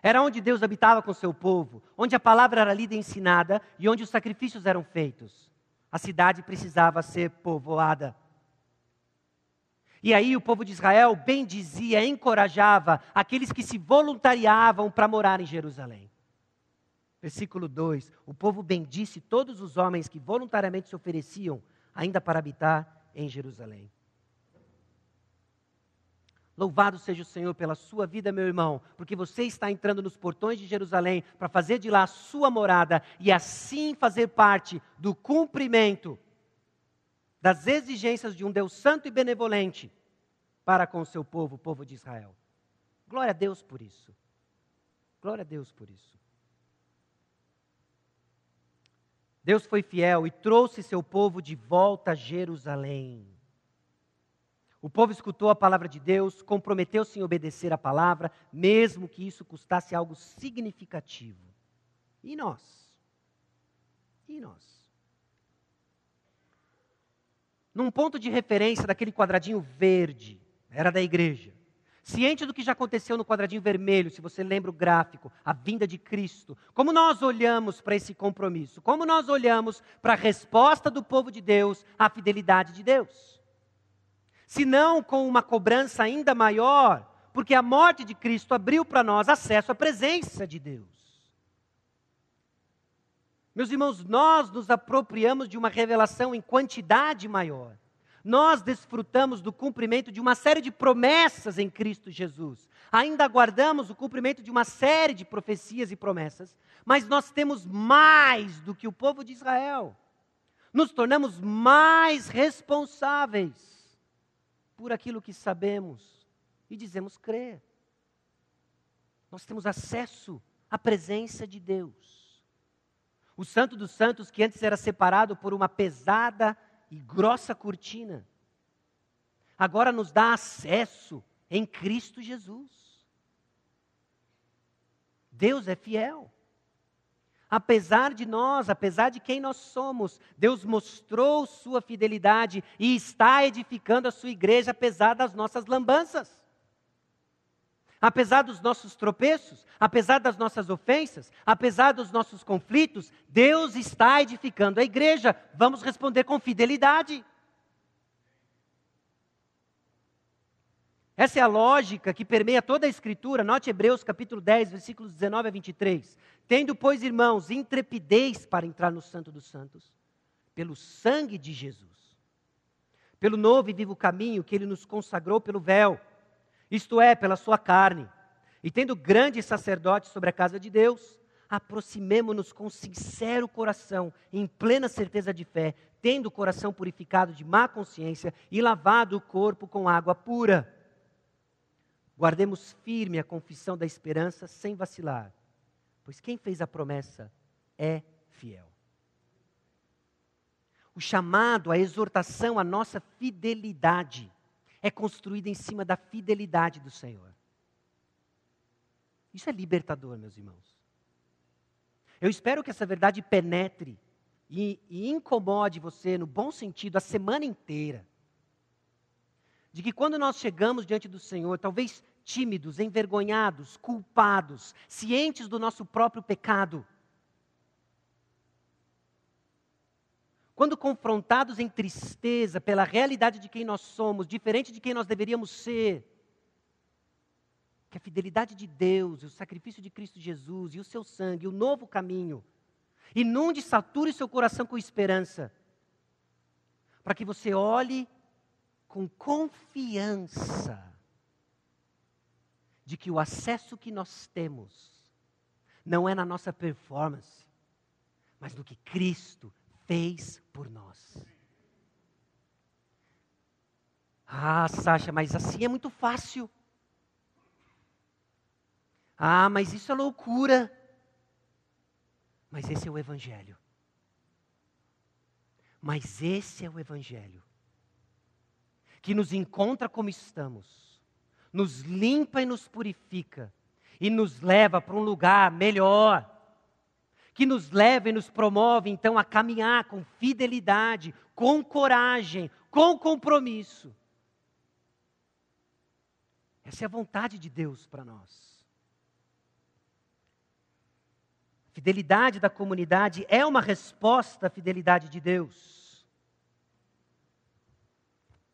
Era onde Deus habitava com seu povo, onde a palavra era lida e ensinada e onde os sacrifícios eram feitos. A cidade precisava ser povoada. E aí o povo de Israel bendizia, encorajava aqueles que se voluntariavam para morar em Jerusalém. Versículo 2: O povo bendisse todos os homens que voluntariamente se ofereciam ainda para habitar em Jerusalém. Louvado seja o Senhor pela sua vida, meu irmão, porque você está entrando nos portões de Jerusalém para fazer de lá a sua morada e assim fazer parte do cumprimento das exigências de um Deus santo e benevolente para com o seu povo, o povo de Israel. Glória a Deus por isso. Glória a Deus por isso. Deus foi fiel e trouxe seu povo de volta a Jerusalém. O povo escutou a palavra de Deus, comprometeu-se em obedecer a palavra, mesmo que isso custasse algo significativo. E nós? E nós? num ponto de referência daquele quadradinho verde, era da igreja. Ciente do que já aconteceu no quadradinho vermelho, se você lembra o gráfico, a vinda de Cristo. Como nós olhamos para esse compromisso? Como nós olhamos para a resposta do povo de Deus à fidelidade de Deus? Se não com uma cobrança ainda maior, porque a morte de Cristo abriu para nós acesso à presença de Deus. Meus irmãos, nós nos apropriamos de uma revelação em quantidade maior. Nós desfrutamos do cumprimento de uma série de promessas em Cristo Jesus. Ainda aguardamos o cumprimento de uma série de profecias e promessas, mas nós temos mais do que o povo de Israel. Nos tornamos mais responsáveis por aquilo que sabemos e dizemos crer. Nós temos acesso à presença de Deus. O Santo dos Santos, que antes era separado por uma pesada e grossa cortina, agora nos dá acesso em Cristo Jesus. Deus é fiel. Apesar de nós, apesar de quem nós somos, Deus mostrou sua fidelidade e está edificando a sua igreja apesar das nossas lambanças. Apesar dos nossos tropeços, apesar das nossas ofensas, apesar dos nossos conflitos, Deus está edificando a igreja. Vamos responder com fidelidade. Essa é a lógica que permeia toda a Escritura. Note Hebreus capítulo 10, versículos 19 a 23. Tendo, pois, irmãos, intrepidez para entrar no Santo dos Santos, pelo sangue de Jesus, pelo novo e vivo caminho que ele nos consagrou pelo véu isto é, pela sua carne. E tendo grande sacerdote sobre a casa de Deus, aproximemo-nos com sincero coração, em plena certeza de fé, tendo o coração purificado de má consciência e lavado o corpo com água pura. Guardemos firme a confissão da esperança sem vacilar, pois quem fez a promessa é fiel. O chamado, a exortação à nossa fidelidade é construída em cima da fidelidade do Senhor. Isso é libertador, meus irmãos. Eu espero que essa verdade penetre e, e incomode você, no bom sentido, a semana inteira. De que quando nós chegamos diante do Senhor, talvez tímidos, envergonhados, culpados, cientes do nosso próprio pecado, Quando confrontados em tristeza pela realidade de quem nós somos, diferente de quem nós deveríamos ser, que a fidelidade de Deus, o sacrifício de Cristo Jesus e o seu sangue, o novo caminho, inunde, sature seu coração com esperança, para que você olhe com confiança de que o acesso que nós temos não é na nossa performance, mas no que Cristo fez por nós. Ah, Sasha, mas assim é muito fácil. Ah, mas isso é loucura. Mas esse é o Evangelho. Mas esse é o Evangelho. Que nos encontra como estamos, nos limpa e nos purifica e nos leva para um lugar melhor, que nos leva e nos promove então a caminhar com fidelidade, com coragem, com compromisso. Essa é a vontade de Deus para nós. Fidelidade da comunidade é uma resposta à fidelidade de Deus.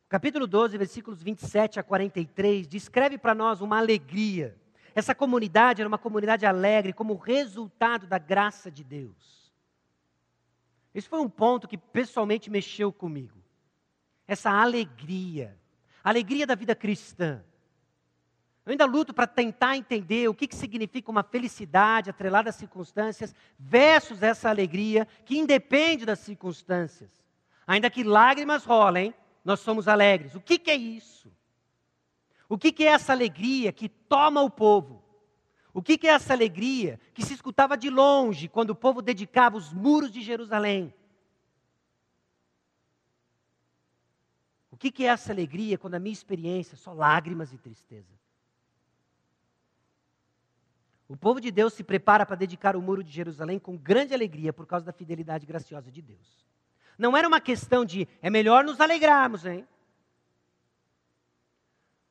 Capítulo 12, versículos 27 a 43, descreve para nós uma alegria. Essa comunidade era uma comunidade alegre como resultado da graça de Deus. Esse foi um ponto que pessoalmente mexeu comigo. Essa alegria, alegria da vida cristã. Eu ainda luto para tentar entender o que, que significa uma felicidade atrelada às circunstâncias versus essa alegria que independe das circunstâncias. Ainda que lágrimas rolem, nós somos alegres. O que, que é isso? O que, que é essa alegria que toma o povo? O que, que é essa alegria que se escutava de longe quando o povo dedicava os muros de Jerusalém? O que, que é essa alegria quando a minha experiência é só lágrimas e tristeza? O povo de Deus se prepara para dedicar o muro de Jerusalém com grande alegria por causa da fidelidade graciosa de Deus. Não era uma questão de é melhor nos alegrarmos, hein?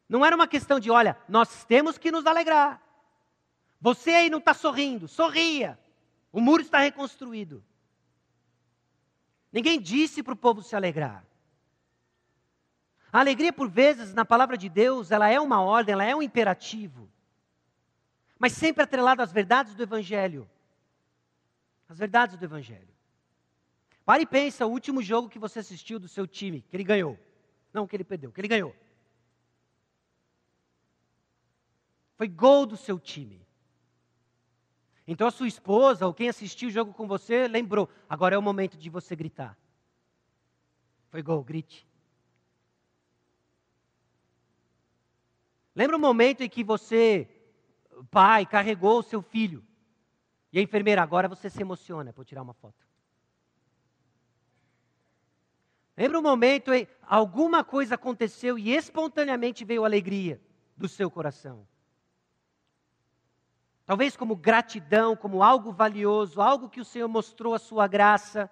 Não era uma questão de, olha, nós temos que nos alegrar. Você aí não está sorrindo, sorria. O muro está reconstruído. Ninguém disse para o povo se alegrar. A alegria, por vezes, na palavra de Deus, ela é uma ordem, ela é um imperativo mas sempre atrelado às verdades do Evangelho. As verdades do Evangelho. Pare e pensa o último jogo que você assistiu do seu time, que ele ganhou. Não que ele perdeu, que ele ganhou. Foi gol do seu time. Então a sua esposa ou quem assistiu o jogo com você lembrou. Agora é o momento de você gritar. Foi gol, grite. Lembra o momento em que você pai carregou o seu filho. E a enfermeira, agora você se emociona por tirar uma foto. Lembra um momento em alguma coisa aconteceu e espontaneamente veio alegria do seu coração. Talvez como gratidão, como algo valioso, algo que o Senhor mostrou a sua graça.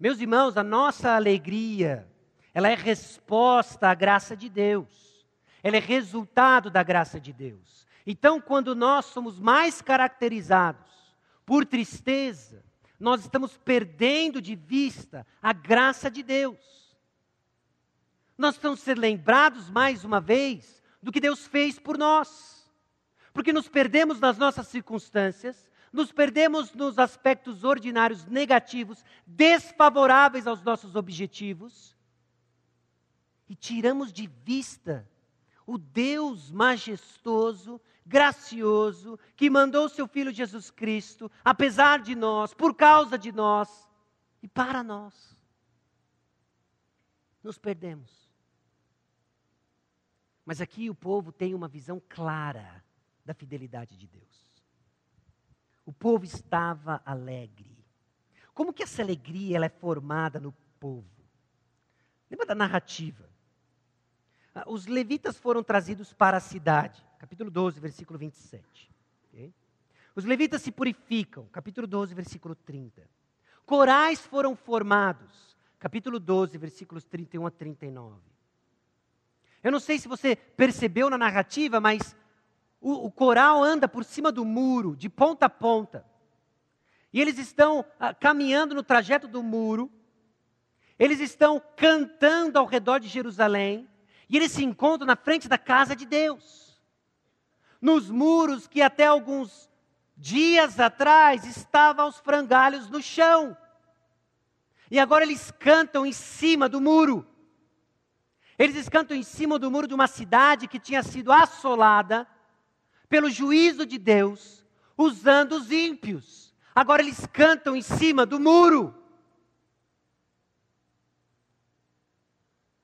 Meus irmãos, a nossa alegria, ela é resposta à graça de Deus. Ela é resultado da graça de Deus. Então, quando nós somos mais caracterizados por tristeza, nós estamos perdendo de vista a graça de Deus. Nós vamos ser lembrados mais uma vez do que Deus fez por nós. Porque nos perdemos nas nossas circunstâncias, nos perdemos nos aspectos ordinários negativos, desfavoráveis aos nossos objetivos, e tiramos de vista o Deus majestoso gracioso, que mandou seu Filho Jesus Cristo, apesar de nós, por causa de nós e para nós. Nos perdemos. Mas aqui o povo tem uma visão clara da fidelidade de Deus. O povo estava alegre. Como que essa alegria ela é formada no povo? Lembra da narrativa? Ah, os levitas foram trazidos para a cidade capítulo 12, versículo 27. Okay? Os levitas se purificam, capítulo 12, versículo 30. Corais foram formados, capítulo 12, versículos 31 a 39. Eu não sei se você percebeu na narrativa, mas o, o coral anda por cima do muro, de ponta a ponta. E eles estão ah, caminhando no trajeto do muro, eles estão cantando ao redor de Jerusalém, e eles se encontram na frente da casa de Deus nos muros que até alguns dias atrás estavam aos frangalhos no chão. E agora eles cantam em cima do muro. Eles cantam em cima do muro de uma cidade que tinha sido assolada pelo juízo de Deus, usando os ímpios. Agora eles cantam em cima do muro.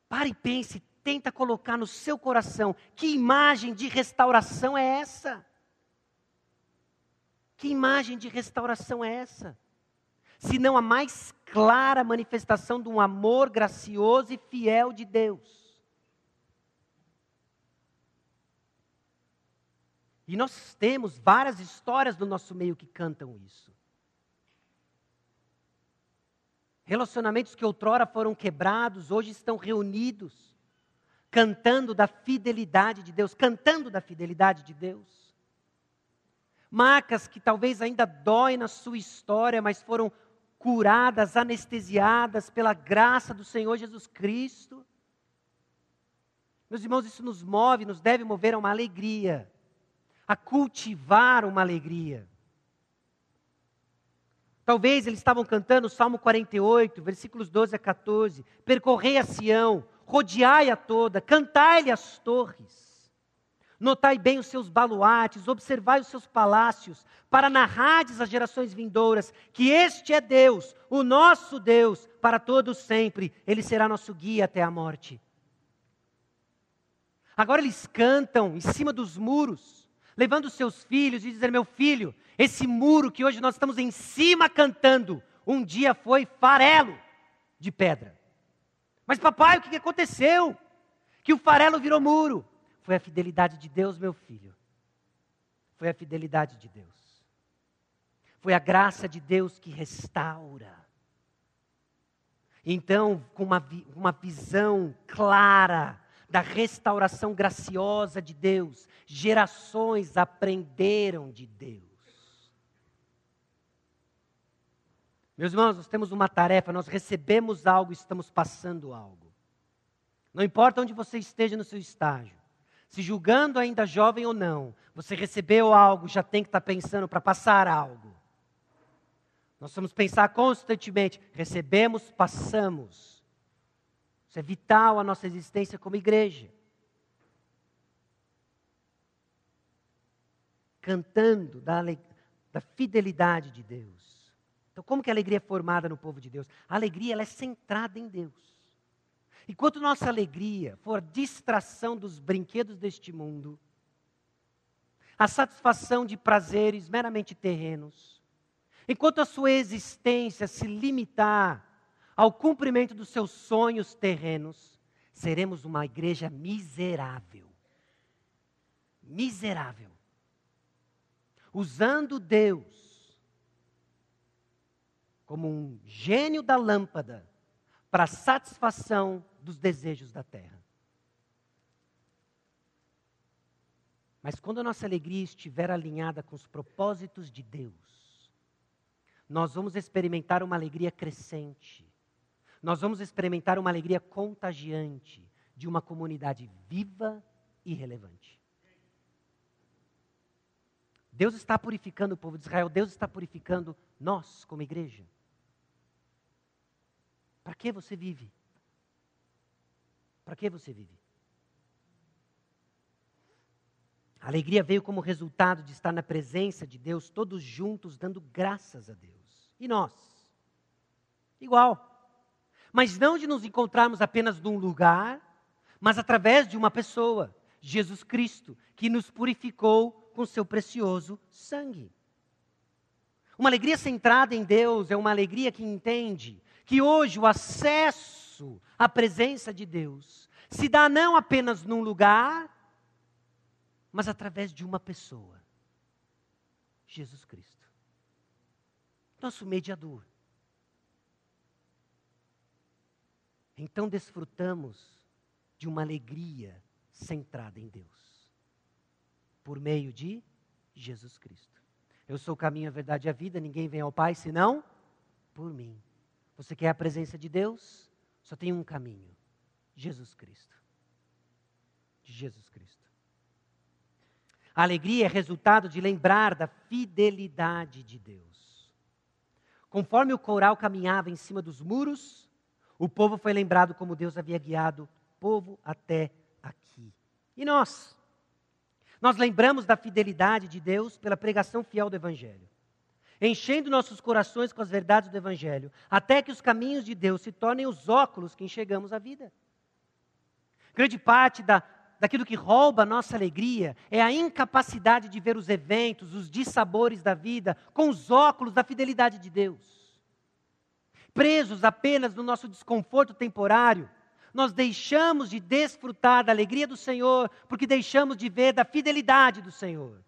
Pare e pense, tenta colocar no seu coração que imagem de restauração é essa? Que imagem de restauração é essa? Se não a mais clara manifestação de um amor gracioso e fiel de Deus. E nós temos várias histórias do nosso meio que cantam isso. Relacionamentos que outrora foram quebrados, hoje estão reunidos, cantando da fidelidade de Deus, cantando da fidelidade de Deus. Marcas que talvez ainda doem na sua história, mas foram curadas, anestesiadas pela graça do Senhor Jesus Cristo. Meus irmãos, isso nos move, nos deve mover a uma alegria, a cultivar uma alegria. Talvez eles estavam cantando o Salmo 48, versículos 12 a 14: Percorrei a Sião, rodeai-a toda, cantai-lhe as torres. Notai bem os seus baluartes, observai os seus palácios, para narrades às gerações vindouras que este é Deus, o nosso Deus, para todos sempre. Ele será nosso guia até a morte. Agora eles cantam em cima dos muros, levando seus filhos e dizendo: Meu filho, esse muro que hoje nós estamos em cima cantando, um dia foi farelo de pedra. Mas papai, o que aconteceu? Que o farelo virou muro. Foi a fidelidade de Deus, meu filho. Foi a fidelidade de Deus. Foi a graça de Deus que restaura. Então, com uma, uma visão clara da restauração graciosa de Deus, gerações aprenderam de Deus. Meus irmãos, nós temos uma tarefa, nós recebemos algo, estamos passando algo. Não importa onde você esteja no seu estágio, se julgando ainda jovem ou não, você recebeu algo, já tem que estar pensando para passar algo. Nós vamos pensar constantemente: recebemos, passamos. Isso é vital à nossa existência como igreja. Cantando da, da fidelidade de Deus. Então, como que a alegria é formada no povo de Deus? A alegria ela é centrada em Deus. Enquanto nossa alegria for distração dos brinquedos deste mundo, a satisfação de prazeres meramente terrenos, enquanto a sua existência se limitar ao cumprimento dos seus sonhos terrenos, seremos uma igreja miserável. Miserável. Usando Deus como um gênio da lâmpada para satisfação dos desejos da terra. Mas quando a nossa alegria estiver alinhada com os propósitos de Deus, nós vamos experimentar uma alegria crescente. Nós vamos experimentar uma alegria contagiante de uma comunidade viva e relevante. Deus está purificando o povo de Israel, Deus está purificando nós como igreja. Para que você vive? Para que você vive? A alegria veio como resultado de estar na presença de Deus, todos juntos, dando graças a Deus. E nós? Igual. Mas não de nos encontrarmos apenas num lugar, mas através de uma pessoa, Jesus Cristo, que nos purificou com seu precioso sangue. Uma alegria centrada em Deus é uma alegria que entende que hoje o acesso à presença de Deus se dá não apenas num lugar, mas através de uma pessoa: Jesus Cristo, nosso mediador. Então desfrutamos de uma alegria centrada em Deus, por meio de Jesus Cristo. Eu sou o caminho, a verdade e a vida, ninguém vem ao Pai senão por mim. Você quer a presença de Deus? Só tem um caminho: Jesus Cristo. Jesus Cristo. A alegria é resultado de lembrar da fidelidade de Deus. Conforme o coral caminhava em cima dos muros, o povo foi lembrado como Deus havia guiado o povo até aqui. E nós? Nós lembramos da fidelidade de Deus pela pregação fiel do Evangelho enchendo nossos corações com as verdades do Evangelho, até que os caminhos de Deus se tornem os óculos que enxergamos a vida. Grande parte da, daquilo que rouba a nossa alegria é a incapacidade de ver os eventos, os dissabores da vida, com os óculos da fidelidade de Deus. Presos apenas no nosso desconforto temporário, nós deixamos de desfrutar da alegria do Senhor, porque deixamos de ver da fidelidade do Senhor.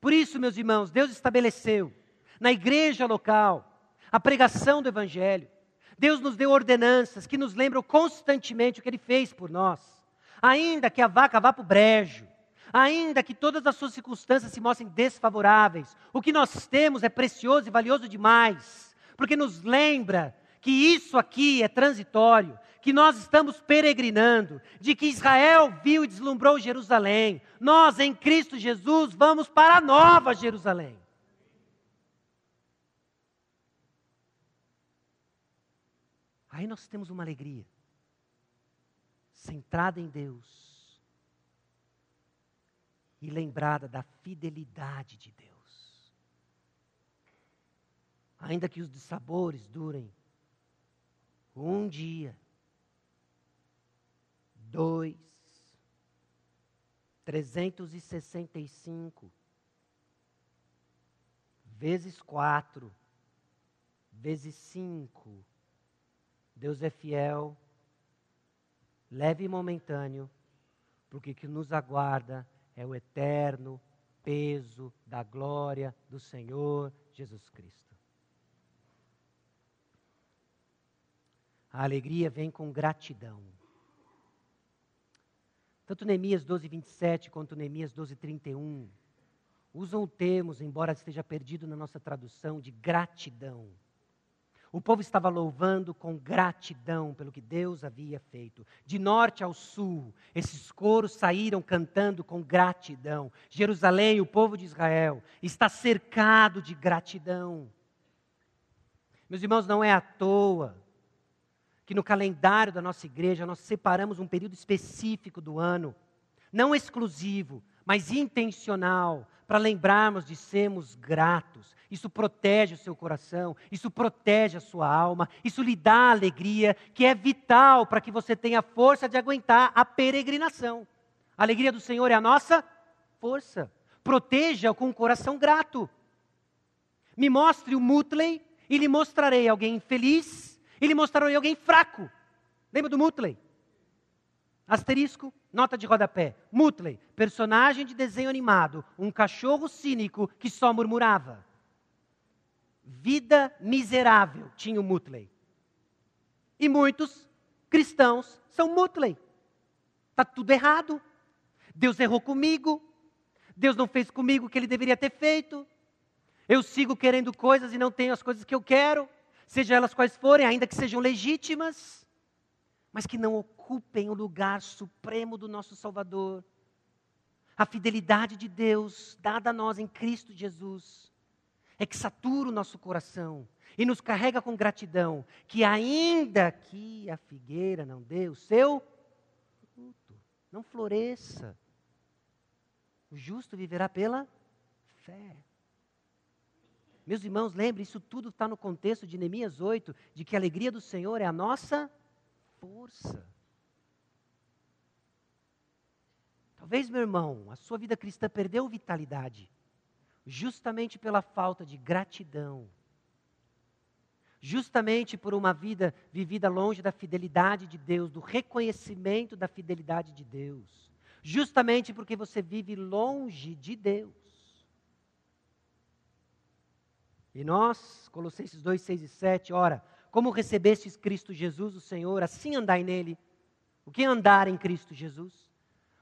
Por isso, meus irmãos, Deus estabeleceu na igreja local a pregação do Evangelho. Deus nos deu ordenanças que nos lembram constantemente o que Ele fez por nós. Ainda que a vaca vá para o brejo, ainda que todas as suas circunstâncias se mostrem desfavoráveis, o que nós temos é precioso e valioso demais, porque nos lembra que isso aqui é transitório, que nós estamos peregrinando, de que Israel viu e deslumbrou Jerusalém. Nós, em Cristo Jesus, vamos para a nova Jerusalém. Aí nós temos uma alegria, centrada em Deus e lembrada da fidelidade de Deus. Ainda que os dissabores durem um dia, dois, trezentos e sessenta e cinco, vezes quatro, vezes cinco, Deus é fiel, leve e momentâneo, porque o que nos aguarda é o eterno peso da glória do Senhor Jesus Cristo. A alegria vem com gratidão. Tanto Neemias 12, 27 quanto Neemias 12, 31 usam termos, embora esteja perdido na nossa tradução, de gratidão. O povo estava louvando com gratidão pelo que Deus havia feito. De norte ao sul, esses coros saíram cantando com gratidão. Jerusalém, o povo de Israel, está cercado de gratidão. Meus irmãos, não é à toa que no calendário da nossa igreja nós separamos um período específico do ano, não exclusivo, mas intencional, para lembrarmos de sermos gratos. Isso protege o seu coração, isso protege a sua alma, isso lhe dá alegria, que é vital para que você tenha força de aguentar a peregrinação. A alegria do Senhor é a nossa força. Proteja com um coração grato. Me mostre o Mutley e lhe mostrarei alguém feliz e lhe mostrarei alguém fraco. Lembra do Mutley? Asterisco, nota de rodapé. Mutley, personagem de desenho animado, um cachorro cínico que só murmurava. Vida miserável tinha o Mutley. E muitos cristãos são Mutley. Está tudo errado. Deus errou comigo. Deus não fez comigo o que ele deveria ter feito. Eu sigo querendo coisas e não tenho as coisas que eu quero, seja elas quais forem, ainda que sejam legítimas, mas que não ocupem o lugar supremo do nosso Salvador. A fidelidade de Deus dada a nós em Cristo Jesus é que satura o nosso coração e nos carrega com gratidão, que ainda que a figueira não dê o seu fruto, não floresça, o justo viverá pela fé. Meus irmãos, lembre, isso tudo está no contexto de Neemias 8, de que a alegria do Senhor é a nossa força. Talvez, meu irmão, a sua vida cristã perdeu vitalidade, justamente pela falta de gratidão, justamente por uma vida vivida longe da fidelidade de Deus, do reconhecimento da fidelidade de Deus, justamente porque você vive longe de Deus. E nós, Colossenses 2, 6 e 7, ora, como recebestes Cristo Jesus, o Senhor, assim andai nele. O que é andar em Cristo Jesus?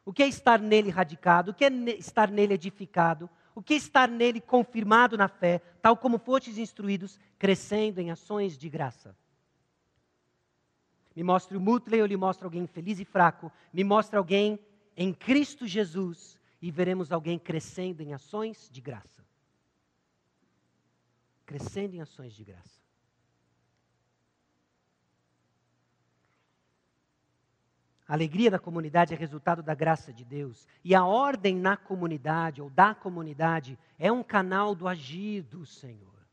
O que é estar nele radicado? O que é estar nele edificado? O que é estar nele confirmado na fé, tal como fostes instruídos, crescendo em ações de graça? Me mostre o Mutley ou lhe mostre alguém feliz e fraco. Me mostre alguém em Cristo Jesus e veremos alguém crescendo em ações de graça. Crescendo em ações de graça. A alegria da comunidade é resultado da graça de Deus. E a ordem na comunidade, ou da comunidade, é um canal do agir do Senhor.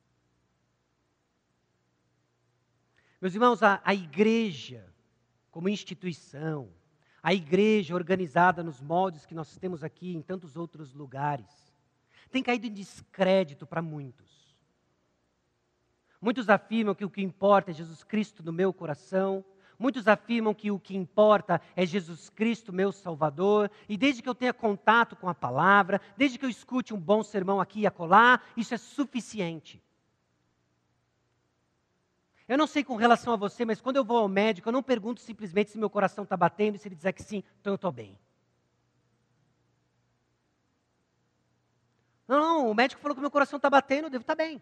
Meus irmãos, a, a igreja, como instituição, a igreja organizada nos moldes que nós temos aqui em tantos outros lugares, tem caído em descrédito para muitos. Muitos afirmam que o que importa é Jesus Cristo no meu coração, Muitos afirmam que o que importa é Jesus Cristo, meu Salvador, e desde que eu tenha contato com a palavra, desde que eu escute um bom sermão aqui e acolá, isso é suficiente. Eu não sei com relação a você, mas quando eu vou ao médico, eu não pergunto simplesmente se meu coração está batendo e se ele disser que sim, então eu estou bem. Não, o médico falou que meu coração está batendo, eu devo estar tá bem.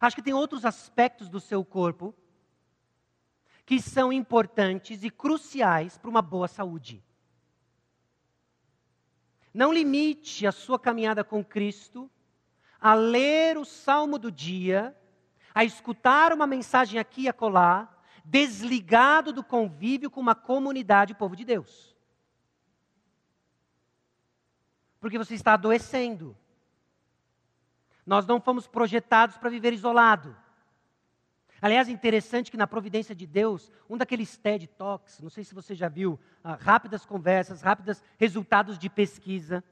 Acho que tem outros aspectos do seu corpo que são importantes e cruciais para uma boa saúde. Não limite a sua caminhada com Cristo a ler o salmo do dia, a escutar uma mensagem aqui e acolá, desligado do convívio com uma comunidade, povo de Deus. Porque você está adoecendo. Nós não fomos projetados para viver isolado. Aliás, interessante que na providência de Deus, um daqueles TED Talks, não sei se você já viu, ah, rápidas conversas, rápidos resultados de pesquisa.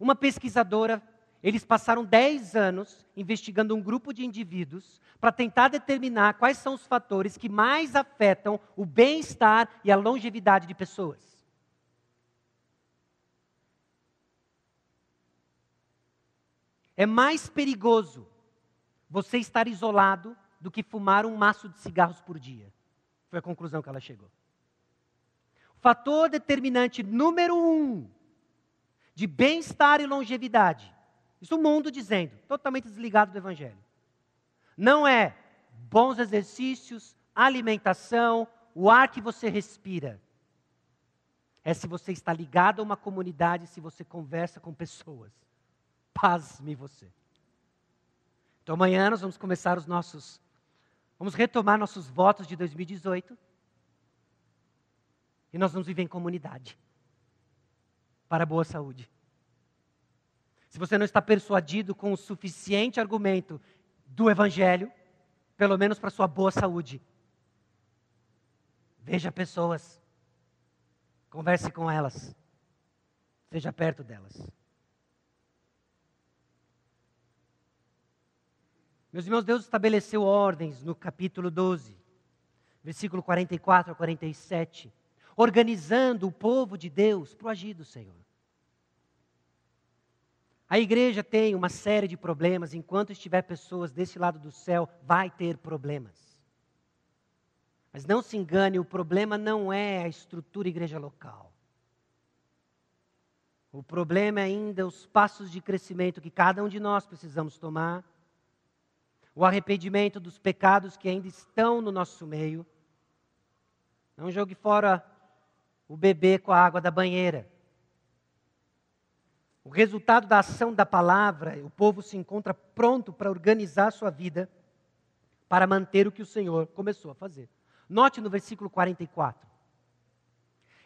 Uma pesquisadora, eles passaram 10 anos investigando um grupo de indivíduos para tentar determinar quais são os fatores que mais afetam o bem-estar e a longevidade de pessoas. É mais perigoso você estar isolado do que fumar um maço de cigarros por dia. Foi a conclusão que ela chegou. O fator determinante número um de bem-estar e longevidade, isso o mundo dizendo, totalmente desligado do Evangelho, não é bons exercícios, alimentação, o ar que você respira. É se você está ligado a uma comunidade, se você conversa com pessoas. Pasme você. Então amanhã nós vamos começar os nossos. Vamos retomar nossos votos de 2018. E nós vamos viver em comunidade. Para a boa saúde. Se você não está persuadido com o suficiente argumento do Evangelho, pelo menos para a sua boa saúde, veja pessoas, converse com elas, seja perto delas. Meus irmãos, Deus estabeleceu ordens no capítulo 12, versículo 44 a 47, organizando o povo de Deus para o agir do Senhor. A igreja tem uma série de problemas, enquanto estiver pessoas desse lado do céu, vai ter problemas. Mas não se engane, o problema não é a estrutura igreja local. O problema é ainda os passos de crescimento que cada um de nós precisamos tomar o arrependimento dos pecados que ainda estão no nosso meio. Não jogue fora o bebê com a água da banheira. O resultado da ação da palavra, o povo se encontra pronto para organizar sua vida para manter o que o Senhor começou a fazer. Note no versículo 44.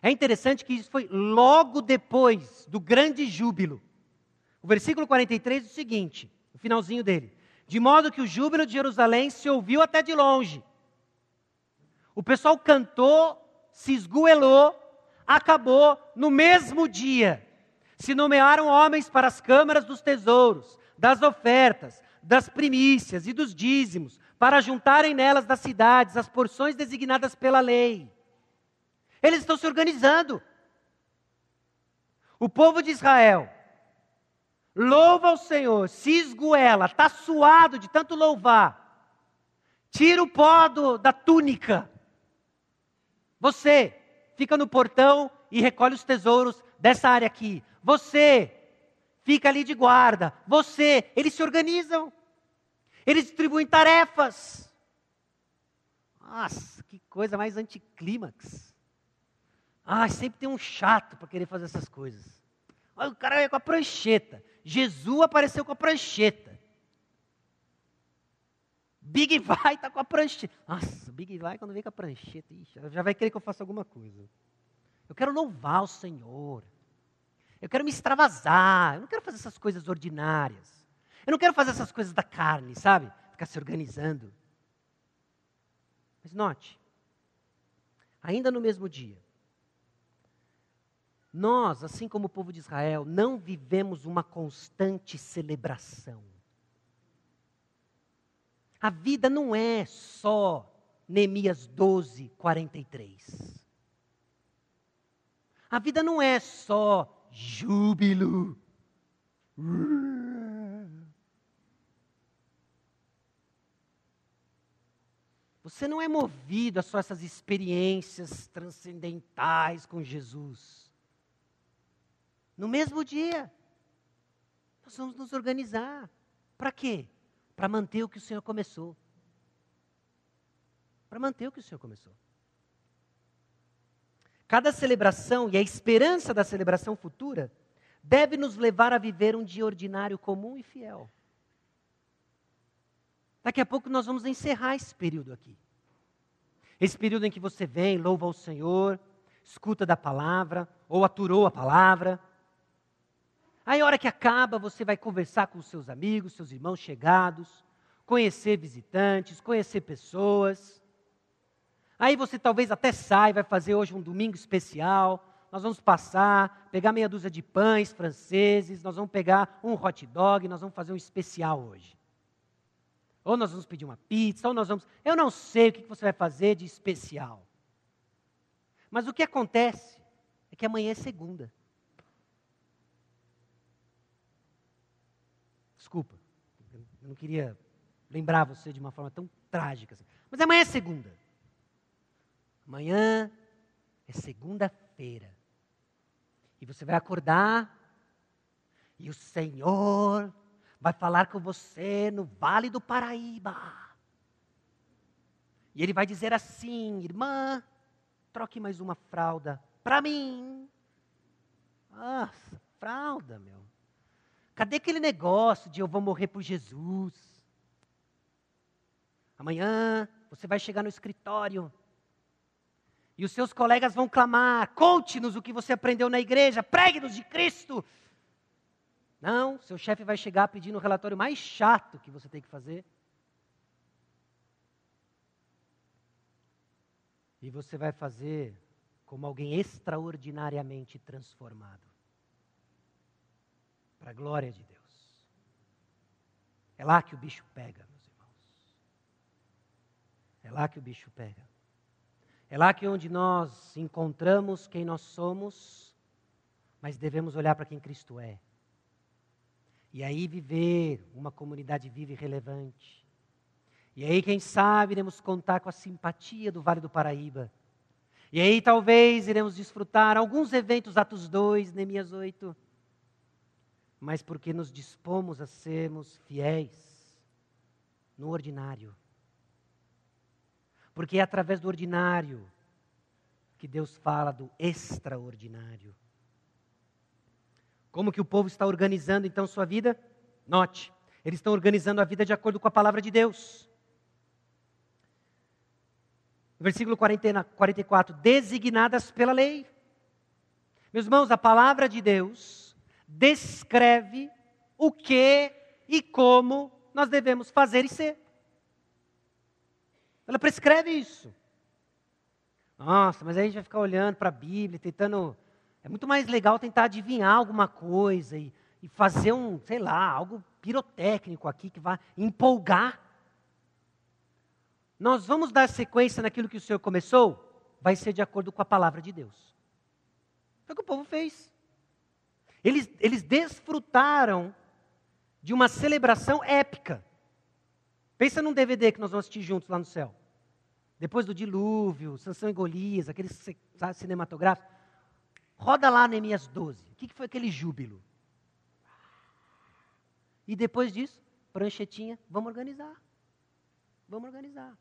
É interessante que isso foi logo depois do grande júbilo. O versículo 43 é o seguinte, o finalzinho dele de modo que o júbilo de Jerusalém se ouviu até de longe. O pessoal cantou, se esgoelou, acabou no mesmo dia. Se nomearam homens para as câmaras dos tesouros, das ofertas, das primícias e dos dízimos, para juntarem nelas das cidades as porções designadas pela lei. Eles estão se organizando. O povo de Israel Louva o Senhor, se esgoela, está suado de tanto louvar. Tira o pó do, da túnica. Você fica no portão e recolhe os tesouros dessa área aqui. Você fica ali de guarda. Você, eles se organizam. Eles distribuem tarefas. Nossa, que coisa mais anticlímax. Ah, sempre tem um chato para querer fazer essas coisas. O cara é com a prancheta. Jesus apareceu com a prancheta. Big Vai está com a prancheta. Nossa, Big Vai quando vem com a prancheta, ixi, já vai querer que eu faça alguma coisa. Eu quero louvar o Senhor. Eu quero me extravasar. Eu não quero fazer essas coisas ordinárias. Eu não quero fazer essas coisas da carne, sabe? Ficar se organizando. Mas note, ainda no mesmo dia, nós, assim como o povo de Israel, não vivemos uma constante celebração. A vida não é só Neemias 12, 43. A vida não é só júbilo. Você não é movido a só essas experiências transcendentais com Jesus. No mesmo dia, nós vamos nos organizar. Para quê? Para manter o que o Senhor começou. Para manter o que o Senhor começou. Cada celebração e a esperança da celebração futura deve nos levar a viver um dia ordinário comum e fiel. Daqui a pouco nós vamos encerrar esse período aqui. Esse período em que você vem, louva ao Senhor, escuta da palavra, ou aturou a palavra. Aí, a hora que acaba, você vai conversar com seus amigos, seus irmãos chegados, conhecer visitantes, conhecer pessoas. Aí você talvez até sai, vai fazer hoje um domingo especial. Nós vamos passar, pegar meia dúzia de pães franceses, nós vamos pegar um hot dog, nós vamos fazer um especial hoje. Ou nós vamos pedir uma pizza, ou nós vamos. Eu não sei o que você vai fazer de especial. Mas o que acontece é que amanhã é segunda. Desculpa, eu não queria lembrar você de uma forma tão trágica. Assim. Mas amanhã é segunda. Amanhã é segunda-feira. E você vai acordar e o Senhor vai falar com você no Vale do Paraíba. E ele vai dizer assim: irmã, troque mais uma fralda para mim. Nossa, fralda, meu. Cadê aquele negócio de eu vou morrer por Jesus? Amanhã você vai chegar no escritório e os seus colegas vão clamar: conte-nos o que você aprendeu na igreja, pregue-nos de Cristo. Não, seu chefe vai chegar pedindo o relatório mais chato que você tem que fazer. E você vai fazer como alguém extraordinariamente transformado. Para a glória de Deus. É lá que o bicho pega, meus irmãos. É lá que o bicho pega. É lá que onde nós encontramos quem nós somos, mas devemos olhar para quem Cristo é. E aí viver uma comunidade viva e relevante. E aí, quem sabe, iremos contar com a simpatia do Vale do Paraíba. E aí, talvez, iremos desfrutar alguns eventos, Atos 2, Neemias 8. Mas porque nos dispomos a sermos fiéis no ordinário porque é através do ordinário que Deus fala do extraordinário. Como que o povo está organizando então sua vida? Note, eles estão organizando a vida de acordo com a palavra de Deus. Versículo 40, 44, designadas pela lei. Meus irmãos, a palavra de Deus descreve o que e como nós devemos fazer e ser. Ela prescreve isso. Nossa, mas aí a gente vai ficar olhando para a Bíblia, tentando. É muito mais legal tentar adivinhar alguma coisa e, e fazer um, sei lá, algo pirotécnico aqui que vai empolgar. Nós vamos dar sequência naquilo que o Senhor começou? Vai ser de acordo com a palavra de Deus. Foi o que o povo fez. Eles, eles desfrutaram de uma celebração épica. Pensa num DVD que nós vamos assistir juntos lá no céu. Depois do dilúvio, Sansão e Golias, aquele cinematográfico. Roda lá Neemias 12. O que foi aquele júbilo? E depois disso, pranchetinha, vamos organizar. Vamos organizar.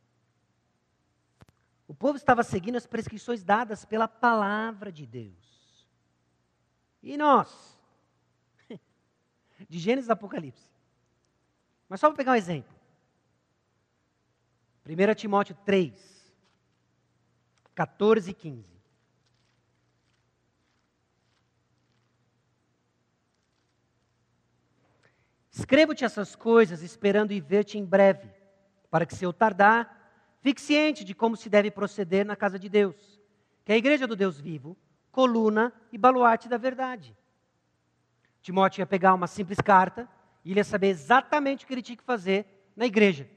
O povo estava seguindo as prescrições dadas pela palavra de Deus. E nós? De Gênesis e Apocalipse. Mas só para pegar um exemplo. 1 Timóteo 3, 14 e 15. Escrevo-te essas coisas, esperando ir ver-te em breve, para que, se eu tardar, fique ciente de como se deve proceder na casa de Deus, que é a igreja do Deus vivo, coluna e baluarte da verdade. Timóteo ia pegar uma simples carta e ele ia saber exatamente o que ele tinha que fazer na igreja.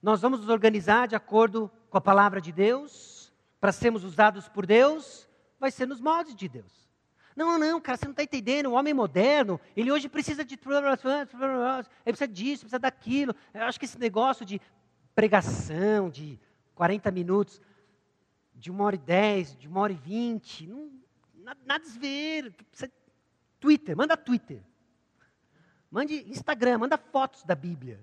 Nós vamos nos organizar de acordo com a palavra de Deus, para sermos usados por Deus, vai ser nos moldes de Deus. Não, não, cara, você não está entendendo. O homem moderno, ele hoje precisa de. Ele precisa disso, precisa daquilo. Eu acho que esse negócio de pregação de 40 minutos, de uma hora e dez, de uma hora e vinte, não, nada, nada a ver. Twitter, manda Twitter. Mande Instagram, manda fotos da Bíblia.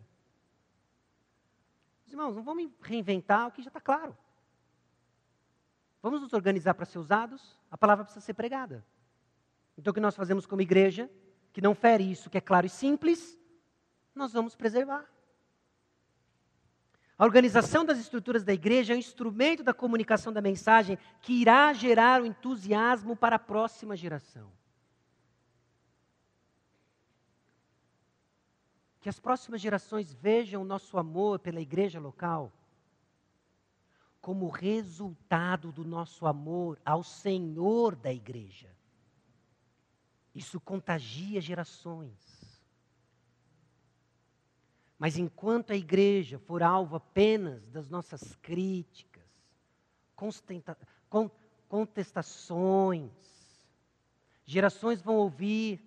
Os irmãos, não vamos reinventar o que já está claro. Vamos nos organizar para ser usados, a palavra precisa ser pregada. Então, o que nós fazemos como igreja, que não fere isso, que é claro e simples, nós vamos preservar. A organização das estruturas da igreja é um instrumento da comunicação da mensagem que irá gerar o entusiasmo para a próxima geração. Que as próximas gerações vejam o nosso amor pela igreja local como resultado do nosso amor ao Senhor da igreja. Isso contagia gerações. Mas enquanto a igreja for alvo apenas das nossas críticas, contestações, gerações vão ouvir,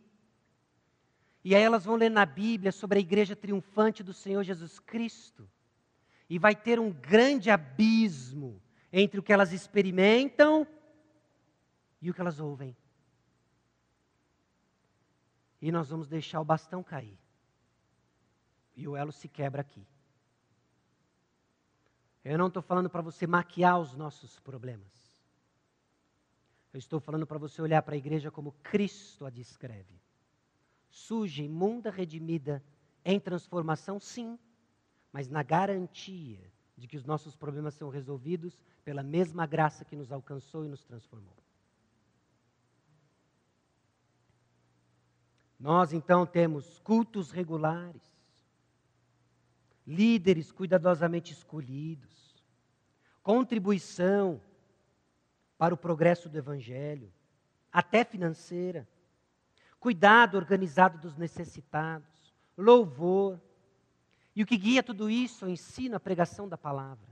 e aí elas vão ler na Bíblia sobre a igreja triunfante do Senhor Jesus Cristo, e vai ter um grande abismo entre o que elas experimentam e o que elas ouvem e nós vamos deixar o bastão cair. E o elo se quebra aqui. Eu não estou falando para você maquiar os nossos problemas. Eu estou falando para você olhar para a igreja como Cristo a descreve. Suja, imunda, redimida, em transformação, sim, mas na garantia de que os nossos problemas são resolvidos pela mesma graça que nos alcançou e nos transformou. Nós então temos cultos regulares, líderes cuidadosamente escolhidos, contribuição para o progresso do Evangelho, até financeira, cuidado organizado dos necessitados, louvor. E o que guia tudo isso o ensino, a pregação da palavra.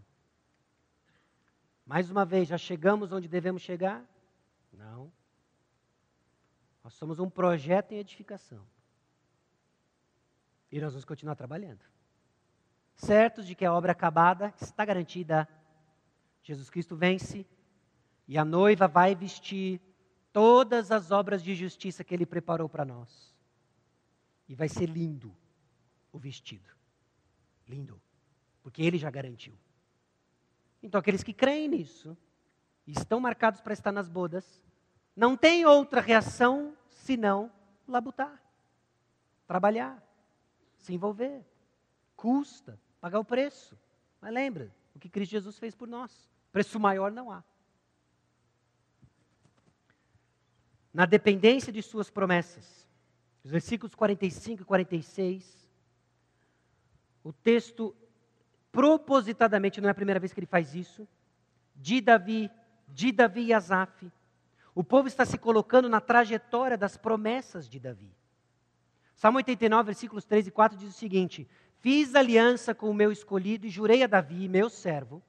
Mais uma vez, já chegamos onde devemos chegar? Não. Nós somos um projeto em edificação. E nós vamos continuar trabalhando. Certos de que a obra acabada está garantida. Jesus Cristo vence e a noiva vai vestir todas as obras de justiça que ele preparou para nós. E vai ser lindo o vestido. Lindo. Porque ele já garantiu. Então, aqueles que creem nisso, e estão marcados para estar nas bodas, não tem outra reação senão labutar, trabalhar, se envolver. Custa, pagar o preço. Mas lembra o que Cristo Jesus fez por nós. Preço maior não há. Na dependência de suas promessas. Os versículos 45 e 46. O texto, propositadamente, não é a primeira vez que ele faz isso, de Davi, de Davi e Asaf, o povo está se colocando na trajetória das promessas de Davi. Salmo 89, versículos 3 e 4 diz o seguinte: Fiz aliança com o meu escolhido e jurei a Davi, meu servo,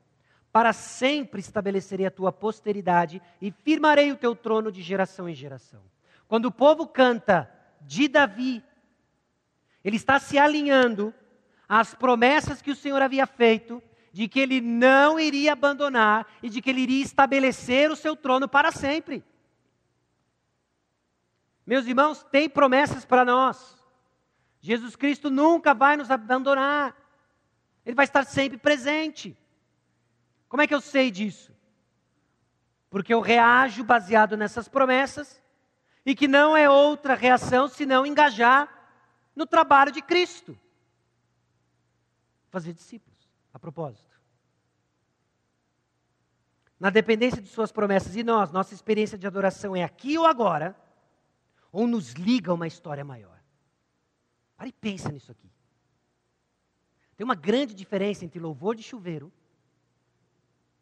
para sempre estabelecerei a tua posteridade e firmarei o teu trono de geração em geração. Quando o povo canta de Davi, ele está se alinhando às promessas que o Senhor havia feito, de que ele não iria abandonar e de que ele iria estabelecer o seu trono para sempre. Meus irmãos, tem promessas para nós. Jesus Cristo nunca vai nos abandonar. Ele vai estar sempre presente. Como é que eu sei disso? Porque eu reajo baseado nessas promessas e que não é outra reação senão engajar no trabalho de Cristo. Fazer discípulos, a propósito. Na dependência de suas promessas e nós, nossa experiência de adoração é aqui ou agora ou nos liga a uma história maior. Para e pensa nisso aqui. Tem uma grande diferença entre louvor de chuveiro,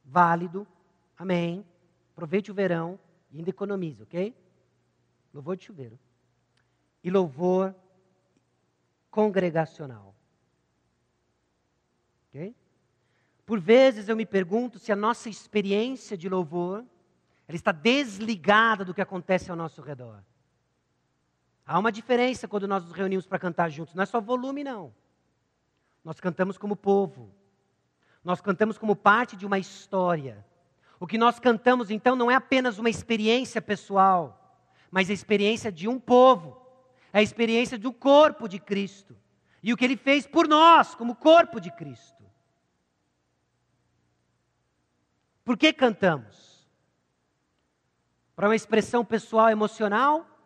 válido, amém, aproveite o verão e ainda economize, ok? Louvor de chuveiro. E louvor congregacional. Ok? Por vezes eu me pergunto se a nossa experiência de louvor ela está desligada do que acontece ao nosso redor. Há uma diferença quando nós nos reunimos para cantar juntos. Não é só volume, não. Nós cantamos como povo. Nós cantamos como parte de uma história. O que nós cantamos, então, não é apenas uma experiência pessoal, mas a experiência de um povo. É a experiência do corpo de Cristo. E o que ele fez por nós, como corpo de Cristo. Por que cantamos? Para uma expressão pessoal emocional?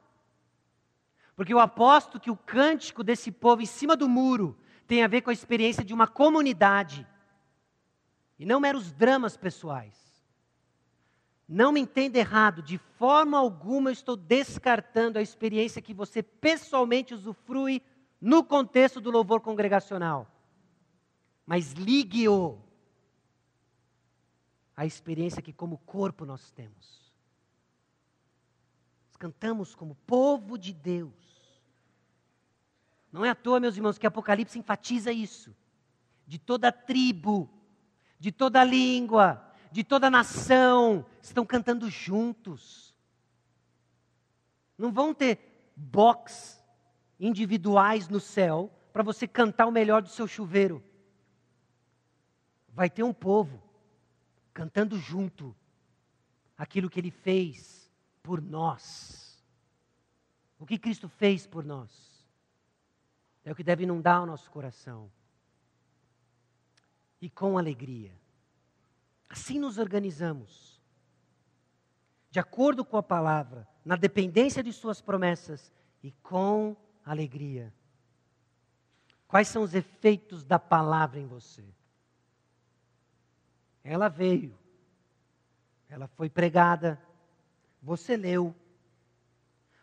Porque eu aposto que o cântico desse povo em cima do muro tem a ver com a experiência de uma comunidade e não meros dramas pessoais. Não me entenda errado, de forma alguma eu estou descartando a experiência que você pessoalmente usufrui no contexto do louvor congregacional. Mas ligue-o a experiência que, como corpo, nós temos. Cantamos como povo de Deus. Não é à toa, meus irmãos, que Apocalipse enfatiza isso. De toda tribo, de toda língua, de toda nação, estão cantando juntos. Não vão ter box individuais no céu para você cantar o melhor do seu chuveiro. Vai ter um povo cantando junto aquilo que ele fez por nós. O que Cristo fez por nós é o que deve inundar o nosso coração. E com alegria. Assim nos organizamos. De acordo com a palavra, na dependência de Suas promessas e com alegria. Quais são os efeitos da palavra em você? Ela veio, ela foi pregada, você leu.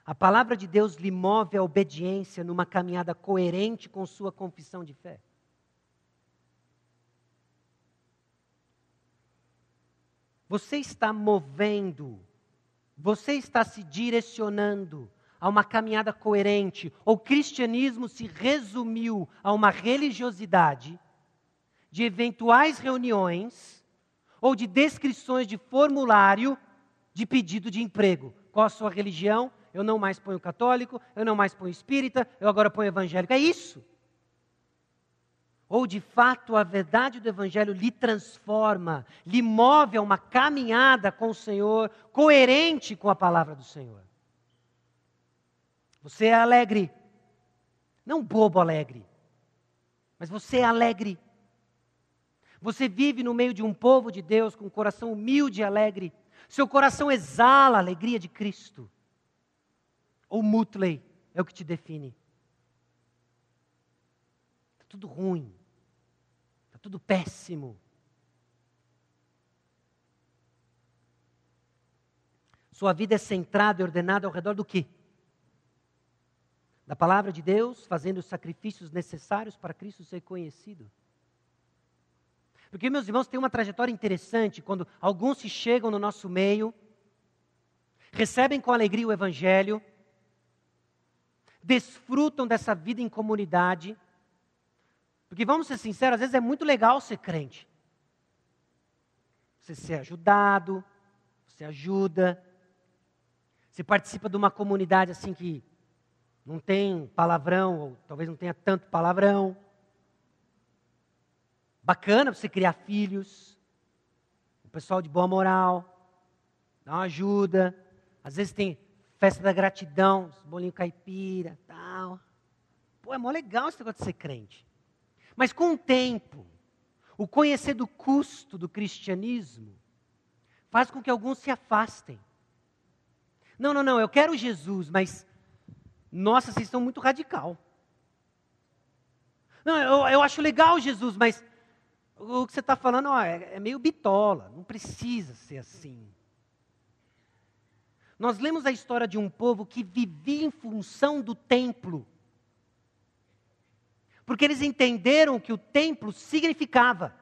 A palavra de Deus lhe move a obediência numa caminhada coerente com sua confissão de fé. Você está movendo, você está se direcionando a uma caminhada coerente. O cristianismo se resumiu a uma religiosidade de eventuais reuniões ou de descrições de formulário de pedido de emprego. Qual a sua religião? Eu não mais ponho católico, eu não mais ponho espírita, eu agora ponho evangélico. É isso. Ou de fato a verdade do Evangelho lhe transforma, lhe move a uma caminhada com o Senhor, coerente com a palavra do Senhor. Você é alegre, não bobo alegre, mas você é alegre. Você vive no meio de um povo de Deus com um coração humilde e alegre. Seu coração exala a alegria de Cristo. Ou Mutley é o que te define. Está tudo ruim. Está tudo péssimo. Sua vida é centrada e ordenada ao redor do quê? Da palavra de Deus, fazendo os sacrifícios necessários para Cristo ser conhecido. Porque, meus irmãos, tem uma trajetória interessante quando alguns se chegam no nosso meio, recebem com alegria o Evangelho, desfrutam dessa vida em comunidade. Porque, vamos ser sinceros, às vezes é muito legal ser crente. Você ser ajudado, você ajuda, você participa de uma comunidade assim que não tem palavrão, ou talvez não tenha tanto palavrão. Bacana você criar filhos, o pessoal de boa moral, dá uma ajuda. Às vezes tem festa da gratidão, bolinho caipira, tal. Pô, é mó legal esse negócio de ser crente. Mas com o tempo, o conhecer do custo do cristianismo faz com que alguns se afastem. Não, não, não, eu quero Jesus, mas nossa, vocês estão muito radical. Não, eu, eu acho legal Jesus, mas o que você está falando ó, é, é meio bitola, não precisa ser assim. Nós lemos a história de um povo que vivia em função do templo. Porque eles entenderam o que o templo significava.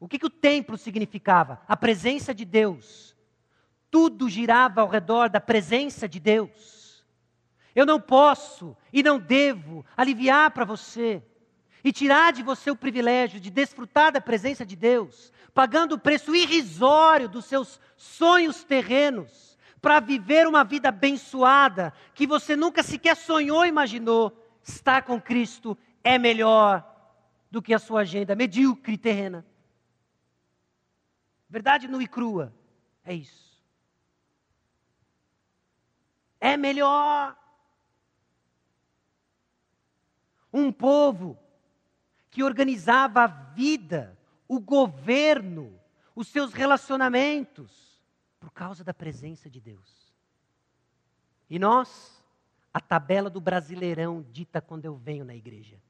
O que, que o templo significava? A presença de Deus. Tudo girava ao redor da presença de Deus. Eu não posso e não devo aliviar para você e tirar de você o privilégio de desfrutar da presença de Deus, pagando o preço irrisório dos seus sonhos terrenos, para viver uma vida abençoada que você nunca sequer sonhou ou imaginou, estar com Cristo é melhor do que a sua agenda medíocre terrena. Verdade nua e crua, é isso. É melhor. Um povo que organizava a vida, o governo, os seus relacionamentos, por causa da presença de Deus. E nós, a tabela do brasileirão dita quando eu venho na igreja.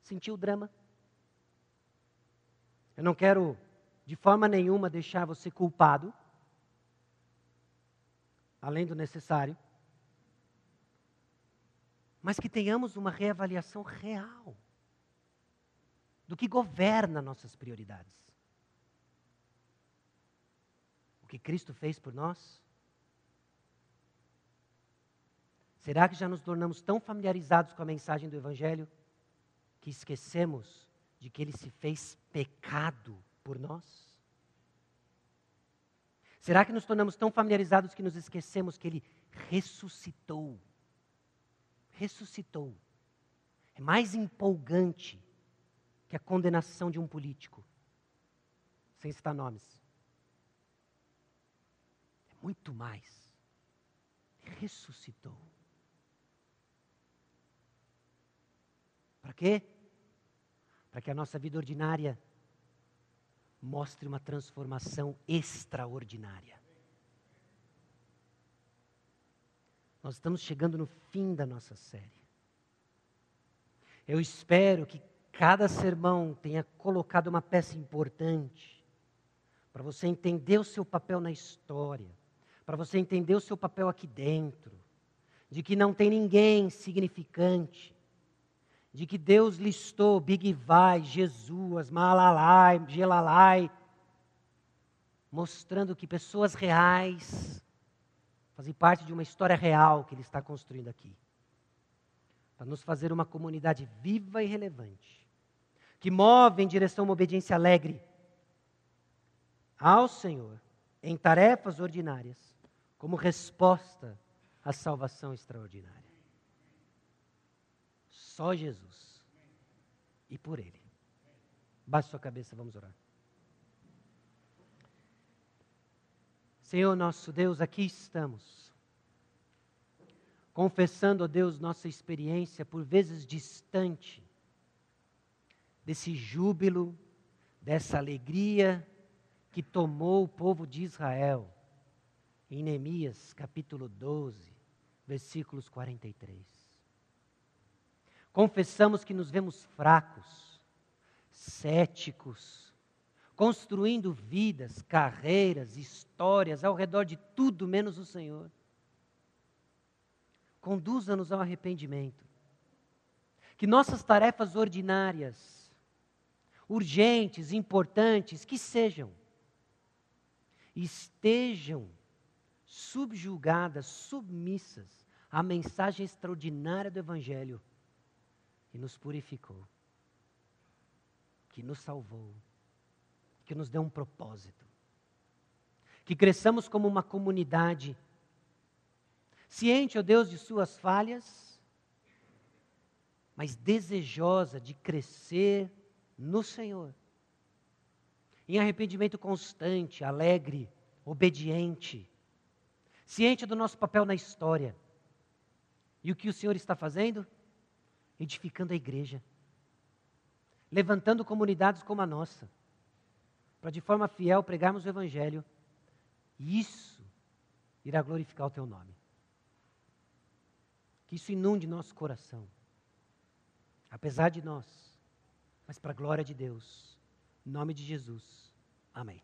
Sentiu o drama? Eu não quero de forma nenhuma deixar você culpado, além do necessário, mas que tenhamos uma reavaliação real do que governa nossas prioridades. O que Cristo fez por nós? Será que já nos tornamos tão familiarizados com a mensagem do Evangelho que esquecemos de que ele se fez pecado por nós? Será que nos tornamos tão familiarizados que nos esquecemos que ele ressuscitou? Ressuscitou. É mais empolgante que a condenação de um político, sem citar nomes. É muito mais. Ressuscitou. Para quê? para que a nossa vida ordinária mostre uma transformação extraordinária. Nós estamos chegando no fim da nossa série. Eu espero que cada sermão tenha colocado uma peça importante para você entender o seu papel na história, para você entender o seu papel aqui dentro, de que não tem ninguém significante, de que Deus listou Big Vai, Jesus, Malalai, Gelalai, mostrando que pessoas reais fazem parte de uma história real que Ele está construindo aqui. Para nos fazer uma comunidade viva e relevante, que move em direção a uma obediência alegre ao Senhor em tarefas ordinárias, como resposta à salvação extraordinária. Só Jesus. E por Ele. Baixe sua cabeça, vamos orar. Senhor nosso Deus, aqui estamos. Confessando, ó Deus, nossa experiência, por vezes distante, desse júbilo, dessa alegria que tomou o povo de Israel. Em Neemias capítulo 12, versículos 43. Confessamos que nos vemos fracos, céticos, construindo vidas, carreiras, histórias ao redor de tudo menos o Senhor. Conduza-nos ao arrependimento. Que nossas tarefas ordinárias, urgentes, importantes, que sejam, estejam subjugadas, submissas à mensagem extraordinária do Evangelho que nos purificou, que nos salvou, que nos deu um propósito. Que cresçamos como uma comunidade, ciente, ó Deus, de suas falhas, mas desejosa de crescer no Senhor. Em arrependimento constante, alegre, obediente, ciente do nosso papel na história. E o que o Senhor está fazendo? edificando a igreja, levantando comunidades como a nossa, para de forma fiel pregarmos o Evangelho, e isso irá glorificar o teu nome. Que isso inunde nosso coração, apesar de nós, mas para a glória de Deus, em nome de Jesus. Amém.